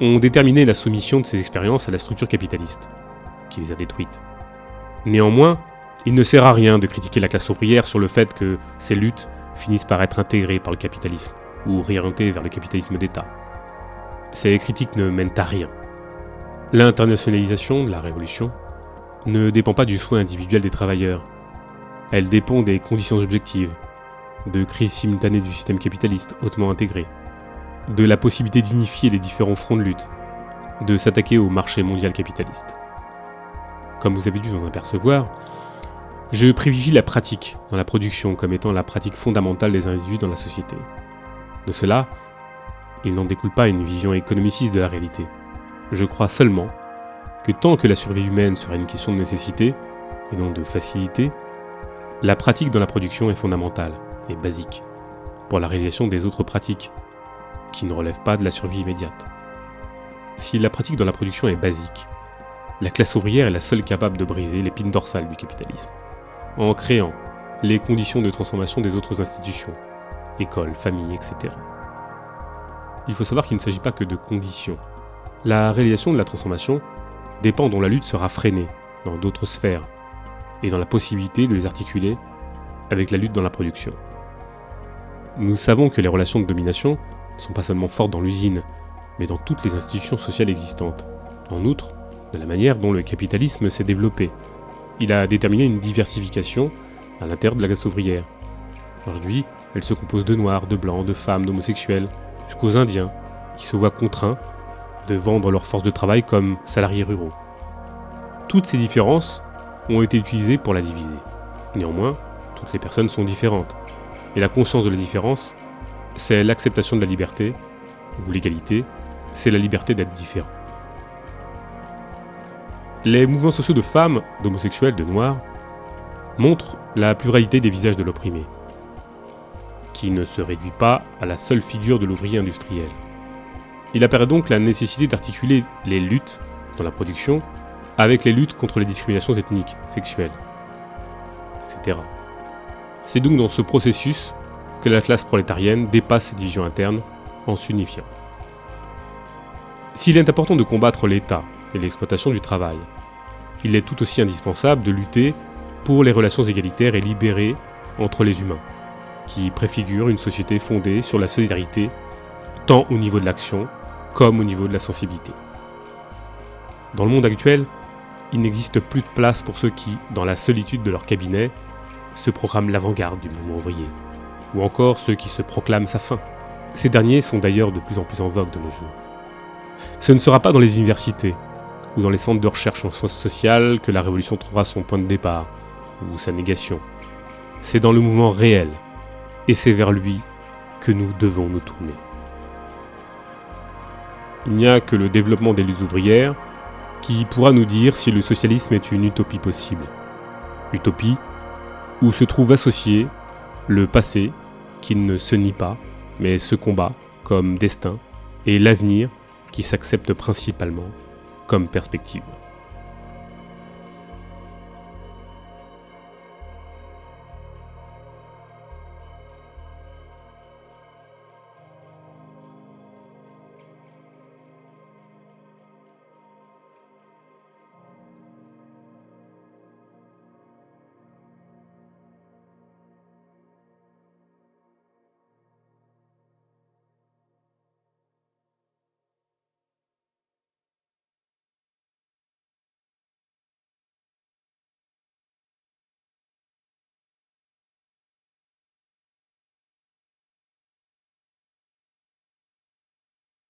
Speaker 1: ont déterminé la soumission de ces expériences à la structure capitaliste, qui les a détruites. Néanmoins, il ne sert à rien de critiquer la classe ouvrière sur le fait que ces luttes finissent par être intégrées par le capitalisme, ou réorientées vers le capitalisme d'État. Ces critiques ne mènent à rien. L'internationalisation de la révolution ne dépend pas du souhait individuel des travailleurs, elle dépend des conditions objectives, de crise simultanée du système capitaliste hautement intégré, de la possibilité d'unifier les différents fronts de lutte, de s'attaquer au marché mondial capitaliste. Comme vous avez dû en apercevoir, je privilégie la pratique dans la production comme étant la pratique fondamentale des individus dans la société. De cela, il n'en découle pas une vision économiciste de la réalité. Je crois seulement que tant que la survie humaine sera une question de nécessité et non de facilité, la pratique dans la production est fondamentale et basique pour la réalisation des autres pratiques qui ne relèvent pas de la survie immédiate. Si la pratique dans la production est basique, la classe ouvrière est la seule capable de briser l'épine dorsale du capitalisme, en créant les conditions de transformation des autres institutions, écoles, familles, etc. Il faut savoir qu'il ne s'agit pas que de conditions. La réalisation de la transformation dépend dont la lutte sera freinée dans d'autres sphères et dans la possibilité de les articuler avec la lutte dans la production. Nous savons que les relations de domination ne sont pas seulement fortes dans l'usine, mais dans toutes les institutions sociales existantes. En outre, de la manière dont le capitalisme s'est développé, il a déterminé une diversification à l'intérieur de la classe ouvrière. Aujourd'hui, elle se compose de noirs, de blancs, de femmes, d'homosexuels, jusqu'aux indiens, qui se voient contraints de vendre leur force de travail comme salariés ruraux. Toutes ces différences ont été utilisées pour la diviser. Néanmoins, toutes les personnes sont différentes. Et la conscience de la différence, c'est l'acceptation de la liberté, ou l'égalité, c'est la liberté d'être différent. Les mouvements sociaux de femmes, d'homosexuels, de noirs, montrent la pluralité des visages de l'opprimé, qui ne se réduit pas à la seule figure de l'ouvrier industriel. Il apparaît donc la nécessité d'articuler les luttes dans la production avec les luttes contre les discriminations ethniques, sexuelles, etc. C'est donc dans ce processus que la classe prolétarienne dépasse ses divisions internes en s'unifiant. S'il est important de combattre l'État et l'exploitation du travail, il est tout aussi indispensable de lutter pour les relations égalitaires et libérées entre les humains, qui préfigurent une société fondée sur la solidarité, tant au niveau de l'action comme au niveau de la sensibilité. Dans le monde actuel, il n'existe plus de place pour ceux qui, dans la solitude de leur cabinet, se proclament l'avant-garde du mouvement ouvrier, ou encore ceux qui se proclament sa fin. Ces derniers sont d'ailleurs de plus en plus en vogue de nos jours. Ce ne sera pas dans les universités ou dans les centres de recherche en sciences sociales que la révolution trouvera son point de départ ou sa négation. C'est dans le mouvement réel, et c'est vers lui que nous devons nous tourner. Il n'y a que le développement des luttes ouvrières qui pourra nous dire si le socialisme est une utopie possible. Utopie où se trouve associé le passé qui ne se nie pas, mais se combat comme destin, et l'avenir qui s'accepte principalement comme perspective.